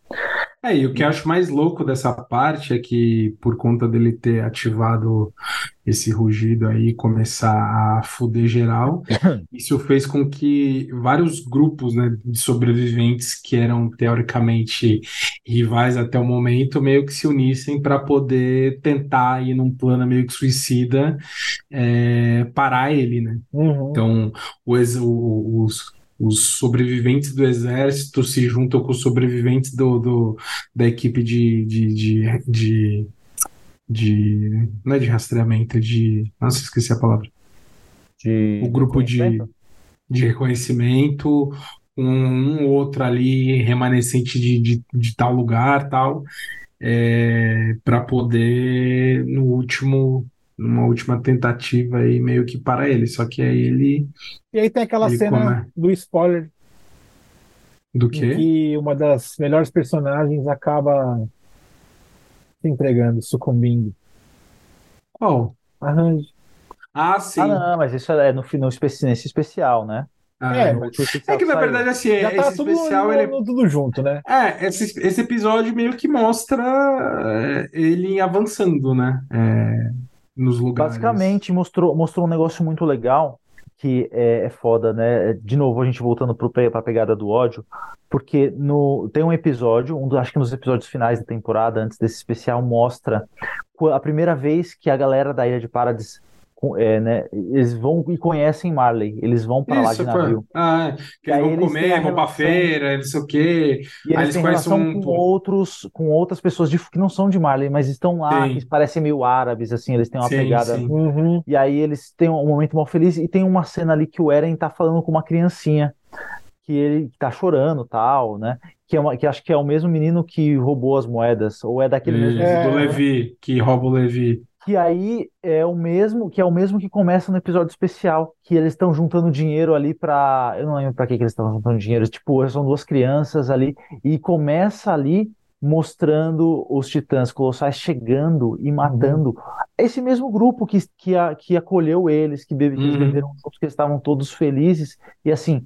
É, e o que eu acho mais louco dessa parte é que, por conta dele ter ativado esse rugido aí e começar a fuder geral, isso fez com que vários grupos, né, de sobreviventes que eram teoricamente rivais até o momento, meio que se unissem para poder tentar ir num plano meio que suicida, é, parar ele, né? Uhum. Então, o- os, os sobreviventes do exército se juntam com os sobreviventes do, do- da equipe de, de, de, de, de- Não é de rastreamento, é de. Nossa, esqueci a palavra. De O grupo de, reconhecimento. de reconhecimento, um, um outro ali remanescente de, de, de tal lugar, tal, para poder, no último. Numa última tentativa aí, meio que para ele. Só que aí ele. E aí tem aquela cena come- do spoiler Do quê? que uma das melhores personagens acaba se entregando, sucumbindo. Qual? Arranjo. Ah, sim. Ah, não, mas isso é no, fi- no especi- nesse especial, né? Ah, É, no mas- É que na saiu. verdade, assim, Já tá esse tudo, especial, no- ele... no- tudo junto, né? É, esse, esse episódio meio que mostra é, ele avançando, né? É, nos lugares. Basicamente, mostrou, mostrou um negócio muito legal, que é, é foda, né? De novo, a gente voltando pe- pra pegada do ódio, porque no, tem um episódio, um, acho que nos episódios finais da temporada, antes desse especial, mostra a primeira vez que a galera da Ilha de Paradis, é, né, eles vão e conhecem Marley, eles vão pra lá de navio. Ah, é. que E aí eles vão eles comer, a vão pra relação- feira, não sei o quê. E Aí eles eles têm relação um- com outros, com outras pessoas de- que não são de Marley, mas estão lá, Sim. que parecem meio árabes, assim, eles têm uma Sim, pegada sim. Uhum. E aí eles têm um momento mal feliz e tem uma cena ali que o Eren tá falando com uma criancinha que ele tá chorando tal, né? que, é uma, que acho que é o mesmo menino que roubou as moedas, ou é daquele mesmo. É. do Levi, que rouba o Levi. Que aí é o mesmo, que é o mesmo que começa no episódio especial, que eles estão juntando dinheiro ali pra. Eu não lembro pra que que eles estão juntando dinheiro, tipo, são duas crianças ali, e começa ali mostrando os titãs colossais chegando e matando esse mesmo grupo que, que, a- que acolheu eles, que, bebe, que eles Uhum. beberam juntos, que eles estavam todos felizes, e assim,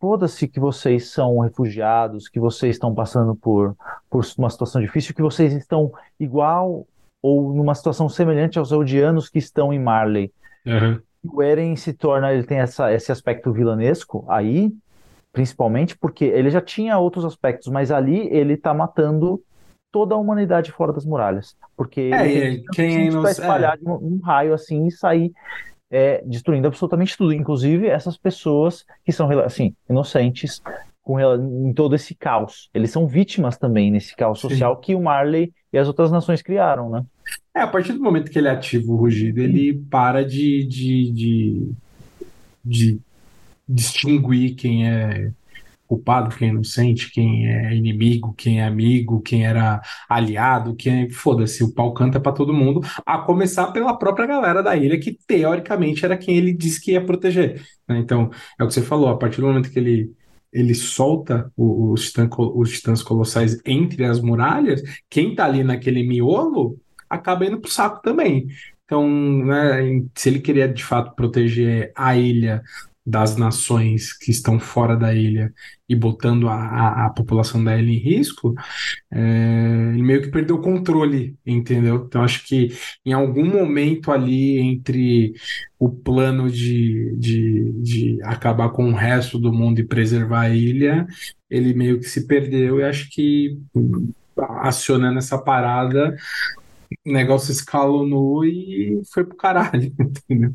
foda-se que vocês são refugiados, que vocês estão passando por, por uma situação difícil, que vocês estão igual ou numa situação semelhante aos Eldianos que estão em Marley. Aham. O Eren se torna, ele tem essa, esse aspecto vilanesco aí, principalmente porque ele já tinha outros aspectos, mas ali ele tá matando toda a humanidade fora das muralhas, porque ele É, e tanto quem é pra inoc- espalhar um, um raio assim e sair é, destruindo absolutamente tudo, inclusive essas pessoas que são assim inocentes com em todo esse caos. Eles são vítimas também nesse caos Sim. social que o Marley e as outras nações criaram, né? É, a partir do momento que ele ativa o rugido, ele para de, de, de, de distinguir quem é culpado, quem é inocente, quem é inimigo, quem é amigo, quem era aliado, quem é... Foda-se, o pau canta pra todo mundo, a começar pela própria galera da ilha, que teoricamente era quem ele disse que ia proteger, né? Então, é o que você falou, a partir do momento que ele ele solta os, os titãs colossais entre as muralhas, quem tá ali naquele miolo acaba indo pro saco também. Então, né, se ele queria de fato proteger a ilha das nações que estão fora da ilha e botando a, a, a população da ilha em risco, é, ele meio que perdeu o controle, entendeu? Então, acho que em algum momento ali entre o plano de, de, de acabar com o resto do mundo e preservar a ilha, ele meio que se perdeu e acho que acionando essa parada, o negócio escalonou e foi pro caralho, entendeu?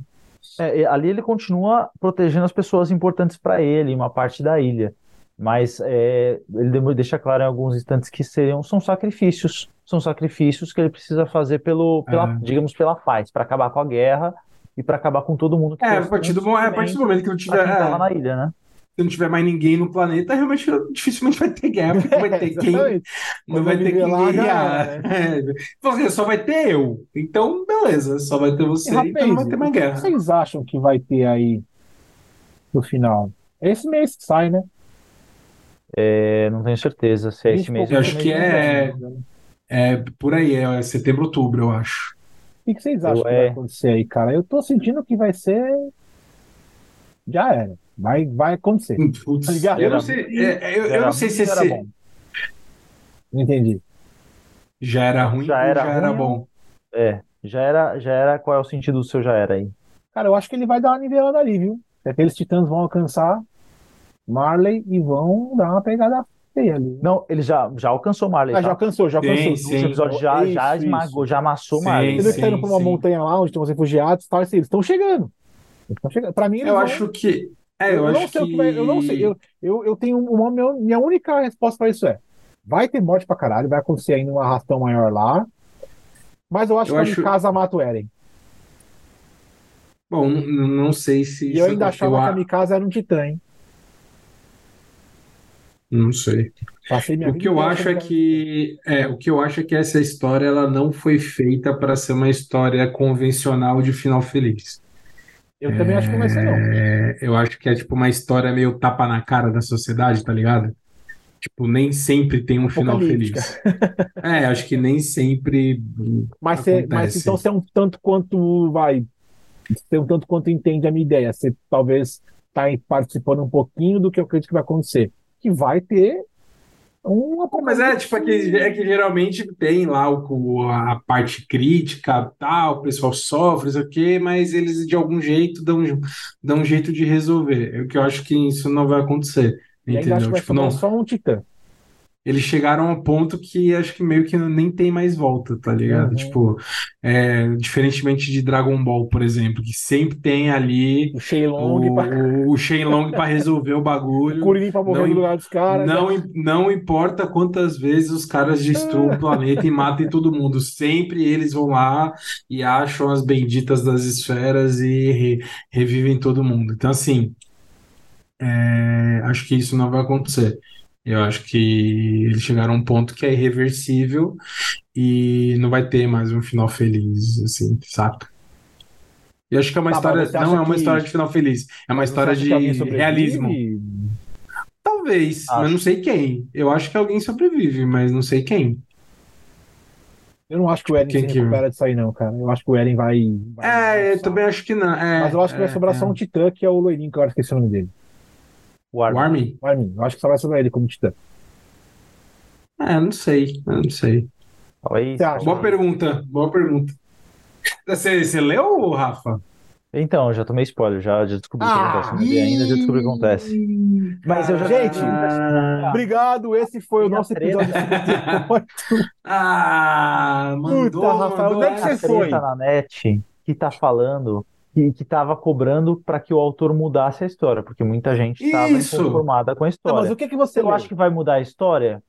É, ali ele continua protegendo as pessoas importantes para ele, em uma parte da ilha. Mas é, ele deixa claro em alguns instantes que seriam, são sacrifícios. São sacrifícios que ele precisa fazer pelo, pela, É. digamos, pela paz, para acabar com a guerra e para acabar com todo mundo que É, a partir do, é, a partir do momento que não tiver, é, na ilha, né? Se não tiver mais ninguém no planeta, realmente dificilmente vai ter guerra, porque não vai ter quem, Exatamente. não Quando vai ter quem lá, era, É. Assim, só vai ter eu. Então, beleza, só vai ter E, você, rapaz, então não vai ter mais o que guerra. vocês acham que vai ter aí no final? É esse mês que sai, né? É, não tenho certeza se é esse mês. Eu acho que é-. O É por aí, é setembro, outubro, eu acho. que que vocês acham Eu que é- vai acontecer aí, cara? Eu tô sentindo que vai ser. Já era. Vai, vai acontecer. Putz, Tá ligado? eu não sei, é, eu, eu Era não sei se era esse bom? Não entendi. já era ruim Já era já era ruim bom. É, já era, já era. Qual é o sentido do seu já era aí? Cara, eu acho que ele vai dar uma nivelada ali, viu? Aqueles titãs vão alcançar Marley e vão dar uma pegada feia ali. Não, ele já, já alcançou Marley, Ah, já tá? alcançou, já Sim, alcançou. Sim. último episódio já, já Isso, esmagou, isso. já amassou Sim, Marley. Eles estão indo pra uma sim. montanha lá onde estão os refugiados e tal, assim, eles estão chegando. Eles estão chegando. Pra mim, eles Eu vão- acho que. É, eu, eu não sei o que. vai, eu não sei. Eu, eu, eu tenho uma minha, minha única resposta para isso é: vai ter morte pra caralho, vai acontecer ainda um arrastão maior lá. Mas eu acho Eu que acho- em casa mata o Eren. Bom, não sei se. E eu ainda achava que a Mikasa era um titã, hein? Não sei. O que eu acho é que é, o que eu acho é que essa história ela não foi feita para ser uma história convencional de final feliz. Eu também acho que não vai ser, não. É, eu acho que é tipo uma história meio tapa na cara da sociedade, tá ligado? Tipo, nem sempre tem um final feliz. É, acho que nem sempre Mas, você, mas então você é um tanto quanto vai. Você é um tanto quanto entende a minha ideia. Você talvez está participando um pouquinho do que eu acredito que vai acontecer. Que vai ter um Mas é, tipo, é que, é que geralmente tem lá o, a parte crítica, tal, o pessoal sofre, isso aqui, mas eles de algum jeito dão, dão um jeito de resolver. É o que eu acho que isso não vai acontecer. E Entendeu? Tipo, não, só um titã. Eles chegaram a um ponto que acho que meio que nem tem mais volta, tá ligado? Uhum. Tipo, é, diferentemente de Dragon Ball, por exemplo, que sempre tem ali O Shenlong o, pra... o, o Shenlong para resolver o o bagulho. Kuririn pra morrer não im- lugar dos caras. Não, im- não importa quantas vezes os caras destruam o planeta e matem todo mundo, sempre eles vão lá e acham as benditas das esferas e re- revivem todo mundo. Então, assim, é, acho que isso não vai acontecer. Eu acho que eles chegaram a um ponto que é irreversível e não vai ter mais um final feliz, assim, saca? Eu acho que é uma Tá, história. mas Não é uma que- história de final feliz. É uma Mas história que de realismo. Talvez, mas Acho. não sei quem. Eu acho que alguém sobrevive, mas não sei quem. Eu não acho que o Eren Quem se que- recupera disso aí, não, cara. Eu acho que o Eren vai. vai É, eu vai- também acho que não. É, Mas eu acho que vai é, sobrar é. só um titã, que é o loirinho, que eu esqueci o nome dele. O O Armin. Armin? O Armin. Eu acho que só vai sobrar ele como titã. É, não sei. Eu não sei. Talvez- acha? Boa pergunta, boa pergunta. Você, você leu, Rafa? Então, eu já tomei spoiler, já, já descobri o que Ah, acontece. Não li ainda, já descobri o que acontece. Mas eu já- Gente, Ah, Obrigado, esse foi o nosso treta. episódio 58. ah, mandou, Puta, Rafael, mandou onde é que você foi? na net que tá falando que, que tava cobrando para que o autor mudasse a história, porque muita gente estava inconformada com a Tá, história. mas o que, que você Eu leu? acho que vai mudar a história?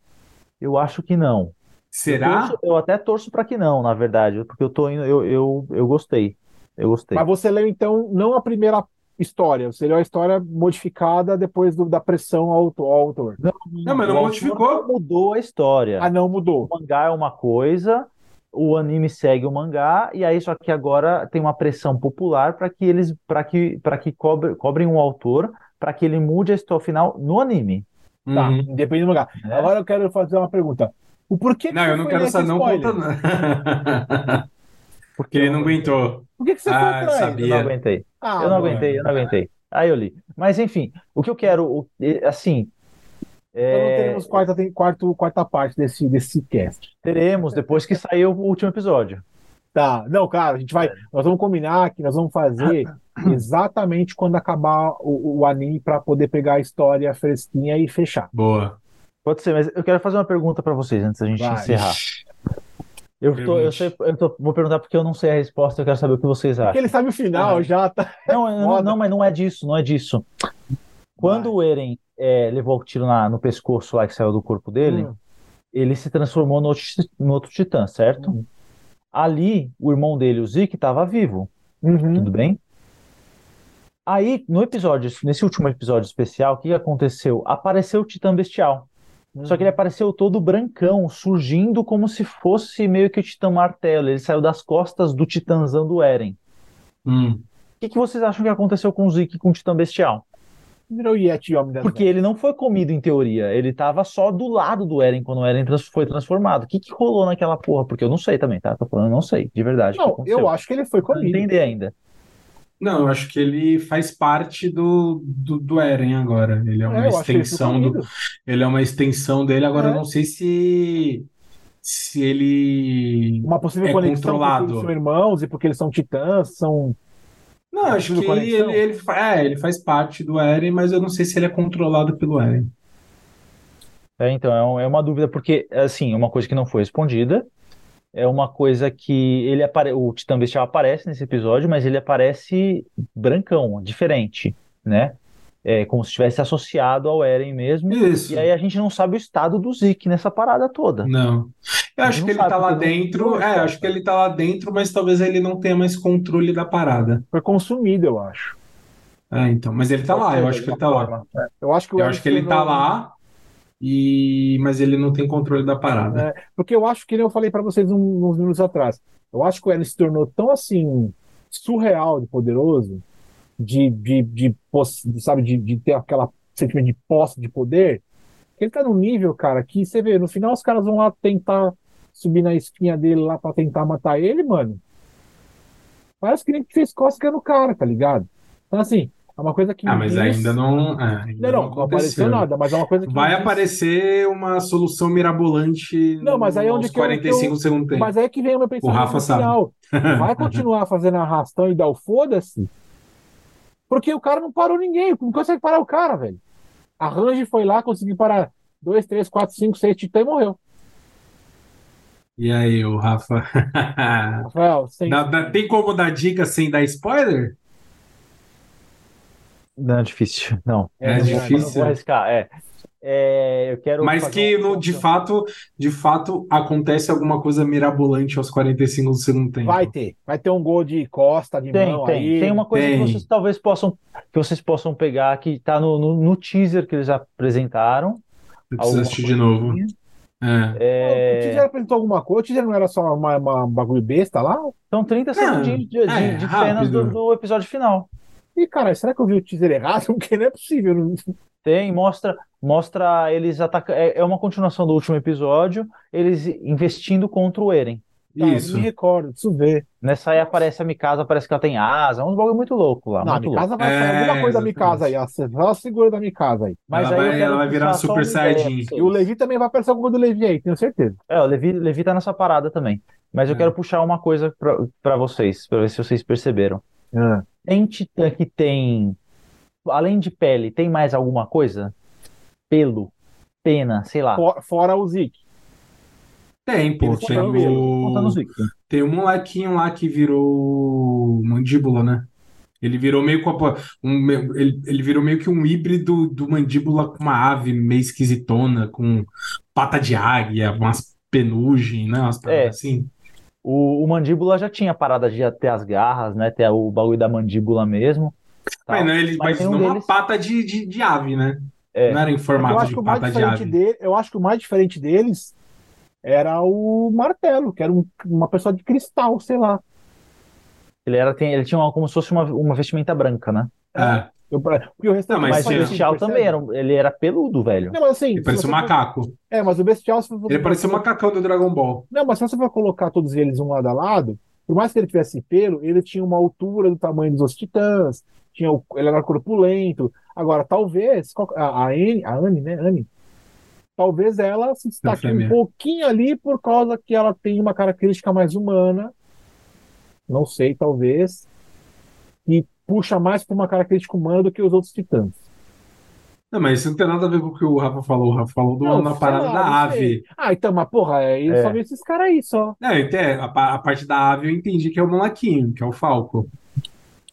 Eu acho que não. Eu, Será? torço- eu até torço para que não, na verdade, porque eu tô indo, eu, eu, eu gostei. Eu gostei. Mas você leu, então, não a primeira história, você leu a história modificada depois do- da pressão ao, autor- ao autor. Não, mas não O autor modificou. não mudou a história. Ah, não, mudou. O mangá é uma coisa, o anime segue o mangá, e aí só que agora tem uma pressão popular para que eles para que para que cobre, cobrem um autor para que ele mude a história final no anime. Tá, Uhum. independente do lugar. né? Agora eu quero fazer uma pergunta. O porquê que Não, você eu não quero esse não conta, não. Porque ele não aguentou. Por que, que você Ah, foi eu atrás? Eu sabia. não aguentei. Ah, eu não mano. aguentei, eu não aguentei. Aí eu li. Mas enfim, o que eu quero, o- assim, Então não é, teremos quarta, tem- quarto, quarta parte desse, desse cast. teremos depois que sair o último episódio. Tá, não, cara, a gente vai. Nós vamos combinar que nós vamos fazer exatamente quando acabar o, o anime para poder pegar a história fresquinha e fechar. Boa. Pode ser, mas eu quero fazer uma pergunta para vocês antes da gente Vai. encerrar. Eu, tô, eu, sei, eu tô- vou perguntar porque eu não sei a resposta, eu quero saber o que vocês Porque acham. ele sabe o final Ah. já, tá? Não, não, não, mas não é disso, não é disso. Quando o Eren é, levou o tiro na- no pescoço lá que saiu do corpo dele, Hum. ele se transformou no no outro titã, certo? Uhum. Ali, o irmão dele, o Zeke, estava vivo, Uhum. tudo bem? Aí, no episódio, nesse último episódio especial, o que aconteceu? Apareceu o Titã Bestial. Só que ele apareceu todo brancão, surgindo como se fosse meio que o Titã Martelo. Ele saiu das costas do Titãzão do Eren. Hum. O que, que vocês acham que aconteceu com o Zeke e com o Titã Bestial? Virou Yeti Homem das Porque ele não foi comido em teoria, ele tava só do lado do Eren quando o Eren trans- foi transformado. O que, que rolou naquela porra? Porque eu não sei também, tá? Tô falando, eu não sei, de verdade. Não, eu acho que ele foi Não comido. entender ainda. Não, eu acho que ele faz parte do, do, do Eren agora. Ele é uma É, ele foi extensão do. Ele é uma extensão dele. Agora, É. eu não sei se. Se ele. Uma possível É conexão controlado. porque eles são irmãos e porque eles são titãs, são. Não, acho que ele, ele, ele, é, ele faz parte do Eren, mas eu não sei se ele é controlado pelo Eren. É, então, é, um- é uma dúvida, porque, assim, é uma coisa que não foi respondida. É uma coisa que ele apare... o Titã Bestial aparece nesse episódio, mas ele aparece brancão, diferente, né? É como se estivesse associado ao Eren mesmo. Isso. E aí a gente não sabe o estado do Zeke nessa parada toda. Não. Eu acho que ele tá lá dentro. É, acho que ele tá lá dentro, mas talvez ele não tenha mais controle da parada. Foi consumido, eu acho. É, então. Mas ele tá lá, eu acho que ele tá lá. forma. É. Eu acho que Eu acho que ele tá lá, e... mas ele não tem controle da parada. É, porque eu acho que nem eu falei pra vocês um- uns minutos atrás. Eu acho que o Eren se tornou tão assim surreal de poderoso, de, de, de, de, sabe, de, de ter aquela sentimento de posse de poder, ele tá num nível, cara, que você vê, no final os caras vão lá tentar subir na espinha dele lá pra tentar matar ele, mano. Parece que nem fez cócega no cara, tá ligado? Então, assim, é uma coisa que. Ah, mas me- ainda não. é, ainda Não, não, não apareceu nada, mas é uma coisa que. Vai diz- aparecer uma solução mirabolante Não, mas aí é onde que eu- 45 que eu- segundos tempo. Mas aí é que vem o meu pensamento Rafa no sabe. Vai continuar fazendo arrastão e dar o foda-se? Porque o cara não parou ninguém. Não consegue parar o cara, velho. A Range foi lá, conseguiu parar dois, três, quatro, cinco, seis titãs e morreu. E aí, o Rafa? Rafael, sem... Dá- dá- tem como dar dica sem dar spoiler? Não, é difícil. Não. É vou- difícil? Não vou arriscar, é. É, eu quero Mas que um- no- de fato, de fato acontece alguma coisa mirabolante aos 45 do segundo tempo. vai ter. Vai ter um gol de costa, de Tem, mão tem. aí. Tem uma coisa Tem. que vocês talvez possam, que vocês possam pegar, que tá no, no, no teaser que eles apresentaram. Eu preciso assistir de novo. coisinha. É. O É, teaser apresentou alguma coisa? O teaser não era só uma, uma bagulho besta lá? São 30 segundinhos de, de, é, de cenas do, do episódio final. E, cara, será que eu vi o teaser errado? Porque não é possível. não- Tem, mostra, mostra eles atacando. É, é uma continuação do último episódio, eles investindo contra o Eren. Tá, eu Isso. não me recordo, preciso ver. Nessa aí aparece a Mikasa, parece que ela tem asa, uns bagulho muito louco lá, Não, a. Mikasa vai É, fazer alguma coisa da Mikasa aí. ó. Ela segura da Mikasa aí. Mas ela aí eu vai, ela vai virar Super uma ideia Saiyajin. E o. Levi também vai aparecer alguma do Levi aí, tenho certeza. É, o Levi, Levi tá nessa parada também. Mas eu É. quero puxar uma coisa pra, pra vocês, pra ver se vocês perceberam. Tem titã que tem, além de pele, tem mais alguma coisa? Pelo, pena, sei lá. For- Fora o Zeke. Tem, pô. Tem o... Tem um molequinho lá que virou mandíbula, né? Ele virou meio com a- um, ele, ele virou meio que um híbrido do mandíbula com uma ave meio esquisitona, com pata de águia, umas penugem, né? Umas É. assim. O, o mandíbula já tinha parada de ter as garras, né? Ter o bagulho da mandíbula mesmo. Tal. Mas, não, ele, Mas mas nenhum não uma deles- pata de, de, de ave, né? É. Não era em eu formato acho de pata de ave. dele, eu acho que o mais diferente deles era o martelo, que era um- uma pessoa de cristal, sei lá. Ele era, tem, ele tinha uma, como se fosse uma, uma vestimenta branca, né? É, Eu, porque o restante Não, mas Mas o bestial também era, um- ele era peludo, velho. Não, mas assim, ele parecia um você for- macaco. É, mas o bestial, se você Ele parecia um macacão do Dragon Ball. Não, mas se você for colocar todos eles um lado a lado, por mais que ele tivesse pelo, ele tinha uma altura do tamanho dos titãs, tinha o- ele era corpulento. Agora, talvez, a, a Anne, a Anne, né, Anne, talvez ela se destaque um pouquinho ali por causa que ela tem uma característica mais humana, não sei, talvez, e puxa mais para uma característica humana do que os outros titãs. Não, mas isso não tem nada a ver com o que o Rafa falou. O Rafa falou do, Não, na parada lá, da ave. Ah, então, mas porra, é, eu É. só vi esses caras aí só, Não, até a, a parte da ave eu entendi que é o molequinho, que é o Falco.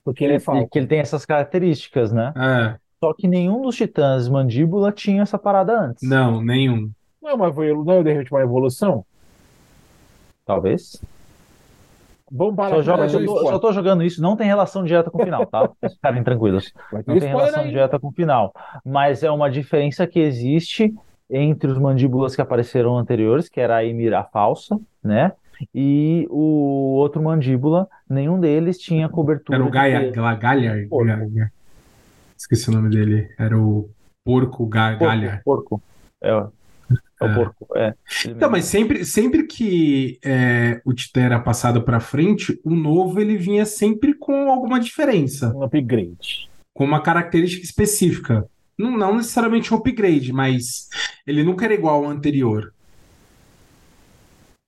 Porque ele é falco. que ele tem essas características, né? É, Só que nenhum dos titãs mandíbula tinha essa parada antes. não, nenhum. Não é uma evolu- não é de repente uma evolução? Talvez. Vamos parar Só, joga, só, tô, só tô jogando isso, não tem relação direta com o final, tá? Ficarem tranquilos. Não tem relação aí. direta com o final. Mas é uma diferença que existe entre os mandíbulas que apareceram anteriores, que era a Ymir a falsa, né? E o outro mandíbula, nenhum deles tinha cobertura Era o Gaia, Galhar. Galhar. Esqueci o nome dele. Era o Porco Ga- Galhar. Porco, porco. É, é o É. porco, é. Então, mas sempre, sempre que é, o Titã era passado para frente, o novo ele vinha sempre com alguma diferença, Um upgrade. com uma característica específica. Não, não necessariamente um upgrade, mas ele nunca era igual ao anterior.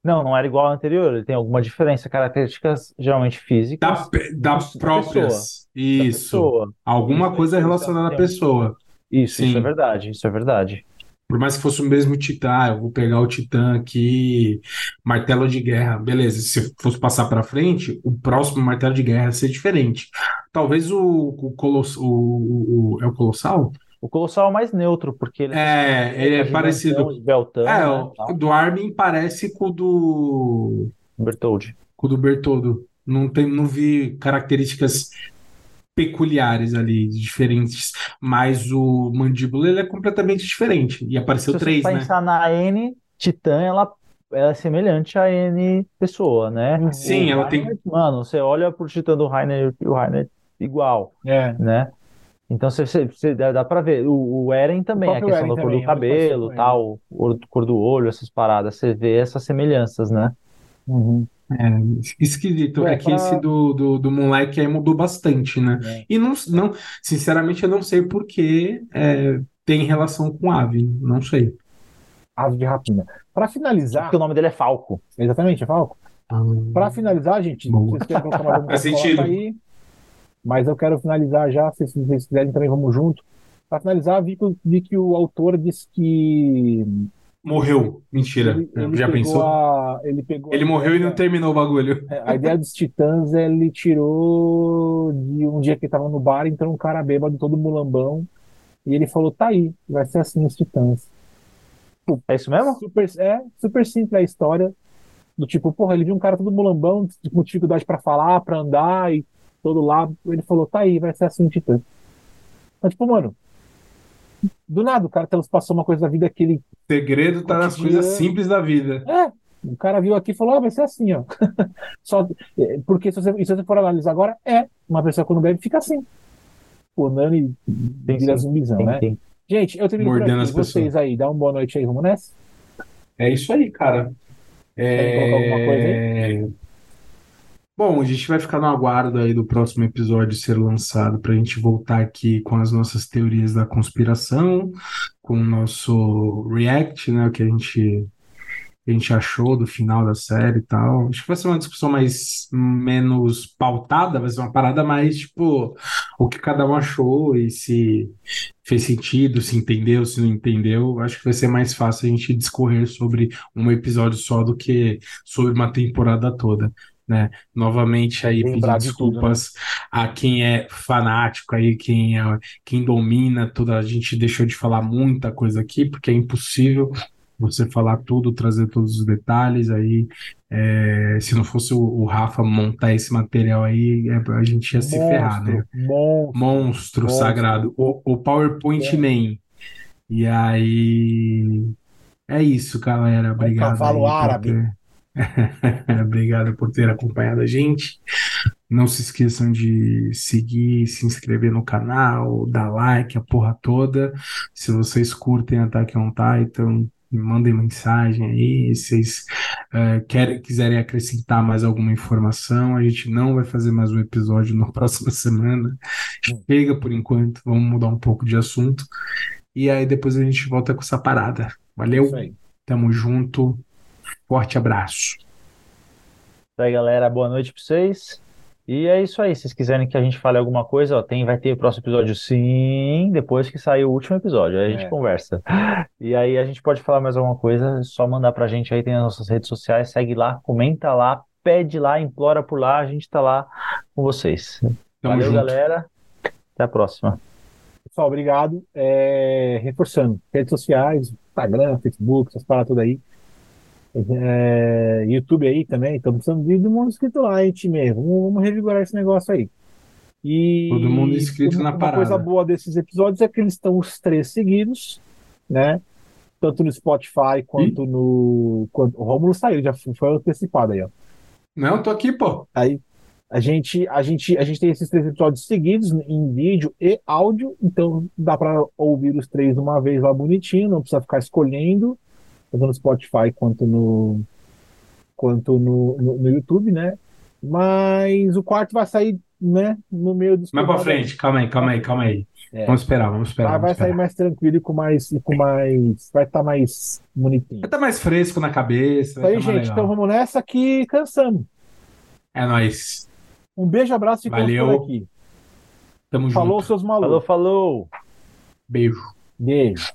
Não, não era igual ao anterior, ele tem alguma diferença, características geralmente Da, físicas da da próprias. da Isso. pessoa. Alguma Isso, coisa isso, relacionada à pessoa. Isso, isso Sim. é verdade, isso é verdade. Por mais que fosse o mesmo Titã, ah, eu vou pegar o Titã aqui, martelo de guerra, beleza. Se fosse passar para frente, o próximo martelo de guerra ia ser diferente. Talvez o, o, Coloss, o, o- o- é o Colossal? O Colossal é mais neutro, porque ele É, ele é parecido. esbeltão, É, né, o do Armin parece com o do, Bertoldi. com o do Bertoldo. Não tem, não vi características peculiares ali, diferentes. Mas o Mandíbula, ele é completamente diferente. E apareceu Se você três, né? pensar na N, Titã, ela, ela é semelhante à N pessoa, né? Sim, O ela tem- Mano, você olha pro Titã do Rainer e o Rainer igual, É. né? Então você, você, você dá, dá pra ver. O, o Eren também, a próprio questão Eren da cor também, do é cabelo, tal, cor, cor do olho, essas paradas. Você vê essas semelhanças, né? Uhum. É, esquisito. É, É que pra- esse do, do, do moleque aí mudou bastante, né? É. E não, não, sinceramente, eu não sei por que é, tem relação com ave. Não sei. Ave de rapina. Para finalizar, Porque o nome dele é Falco. exatamente, Falco. Para finalizar, gente, Boa. vocês querem colocar mais alguma Faz coisa, sentido. coloca aí. Mas eu quero finalizar já, se vocês quiserem também vamos junto. Para finalizar, vi que, vi que o autor disse que Morreu. Mentira. ele, ele Já pegou pensou? a, ele pegou a Ele morreu e não terminou o bagulho. É, A ideia dos Titãs ele tirou de um dia que ele tava no bar, entrou um cara bêbado, todo mulambão, e ele falou: tá aí, vai ser assim os Titãs. É isso mesmo? Super, é super simples a história. Do tipo, porra, ele viu um cara todo mulambão, com dificuldade pra falar, pra andar e todo lado. Ele falou: tá aí, vai ser assim o Titã. Mas, tipo, mano, do nada, o cara passou uma coisa da vida que ele. O segredo tá nas coisas simples da vida. É. O cara viu aqui e falou: ah, vai ser assim, ó. Só, é, porque se você, se você for analisar agora, é. Uma pessoa quando bebe fica assim. O Nani vira zumbizão, né? Sim. Gente, eu tenho Mordendo as vocês pessoas. aí. Dá uma boa noite aí, vamos nessa? É isso aí, cara. É... alguma coisa aí? Bom, a gente vai ficar no aguardo aí do próximo episódio ser lançado para a gente voltar aqui com as nossas teorias da conspiração, com o nosso react, né, o que a gente a gente achou do final da série e tal. Acho que vai ser uma discussão mais menos pautada, vai ser uma parada mais tipo o que cada um achou e se fez sentido, se entendeu, se não entendeu. Acho que vai ser mais fácil a gente discorrer sobre um episódio só do que sobre uma temporada toda. Né? Novamente aí Lembrar pedir desculpas tudo, né? a quem é fanático aí, quem é quem domina toda. A gente deixou de falar muita coisa aqui porque é impossível você falar tudo, trazer todos os detalhes aí. É, se não fosse o, o, Rafa montar esse material aí, é, a gente ia se ferrar, né? Monstro, monstro, sagrado. O, o PowerPoint é. nem. E aí. É isso, galera. Obrigado. Falo árabe. Ter... Obrigado por ter acompanhado a gente. Não se esqueçam de seguir, se inscrever no canal, dar like, a porra toda. Se vocês curtem Attack on Titan, me mandem mensagem aí, se vocês uh, querem, quiserem acrescentar mais alguma informação, a gente não vai fazer mais um episódio na próxima semana. Chega por enquanto, vamos mudar um pouco de assunto. E aí depois a gente volta com essa parada. Valeu? Tamo junto. Forte abraço. Isso aí, galera. Boa noite para vocês. E é isso aí. Se vocês quiserem que a gente fale alguma coisa, ó, tem, vai ter o próximo episódio sim, depois que sair o último episódio. Aí a gente é. conversa. E aí a gente pode falar mais alguma coisa, é só mandar pra gente aí, tem as nossas redes sociais, segue lá, comenta lá, pede lá, implora por lá, a gente tá lá com vocês. Tamo Valeu, junto. galera. Até a próxima. Pessoal, obrigado. É, reforçando, redes sociais, Instagram, Facebook, essas paradas tudo aí. É, YouTube aí também, estamos precisando de todo mundo inscrito lá, hein, time? Vamos, vamos revigorar esse negócio aí. E todo mundo inscrito uma, na parada. Uma coisa boa desses episódios é que eles estão os três seguidos, né? Tanto no Spotify quanto e? no. Quanto, o Romulo saiu, já foi antecipado aí, ó. Não, tô aqui, pô. Aí a gente, a gente, a gente tem esses três episódios seguidos em vídeo e áudio, então dá para ouvir os três uma vez lá bonitinho, não precisa ficar escolhendo tanto no Spotify quanto no quanto no, no, no, YouTube, né? Mas o quarto vai sair, né, no meio dos. Mais pra frente, calma aí, calma aí, calma aí. É. Vamos esperar, vamos esperar. vai esperar. sair mais tranquilo e com mais. E com mais vai estar tá mais bonitinho. Vai estar tá mais fresco na cabeça. Isso aí, tá gente. Então vamos nessa que cansamos. É nóis. Um beijo, abraço e Valeu. aqui. Tamo falou, junto. seus malucos. Falou, falou. Beijo. Beijo.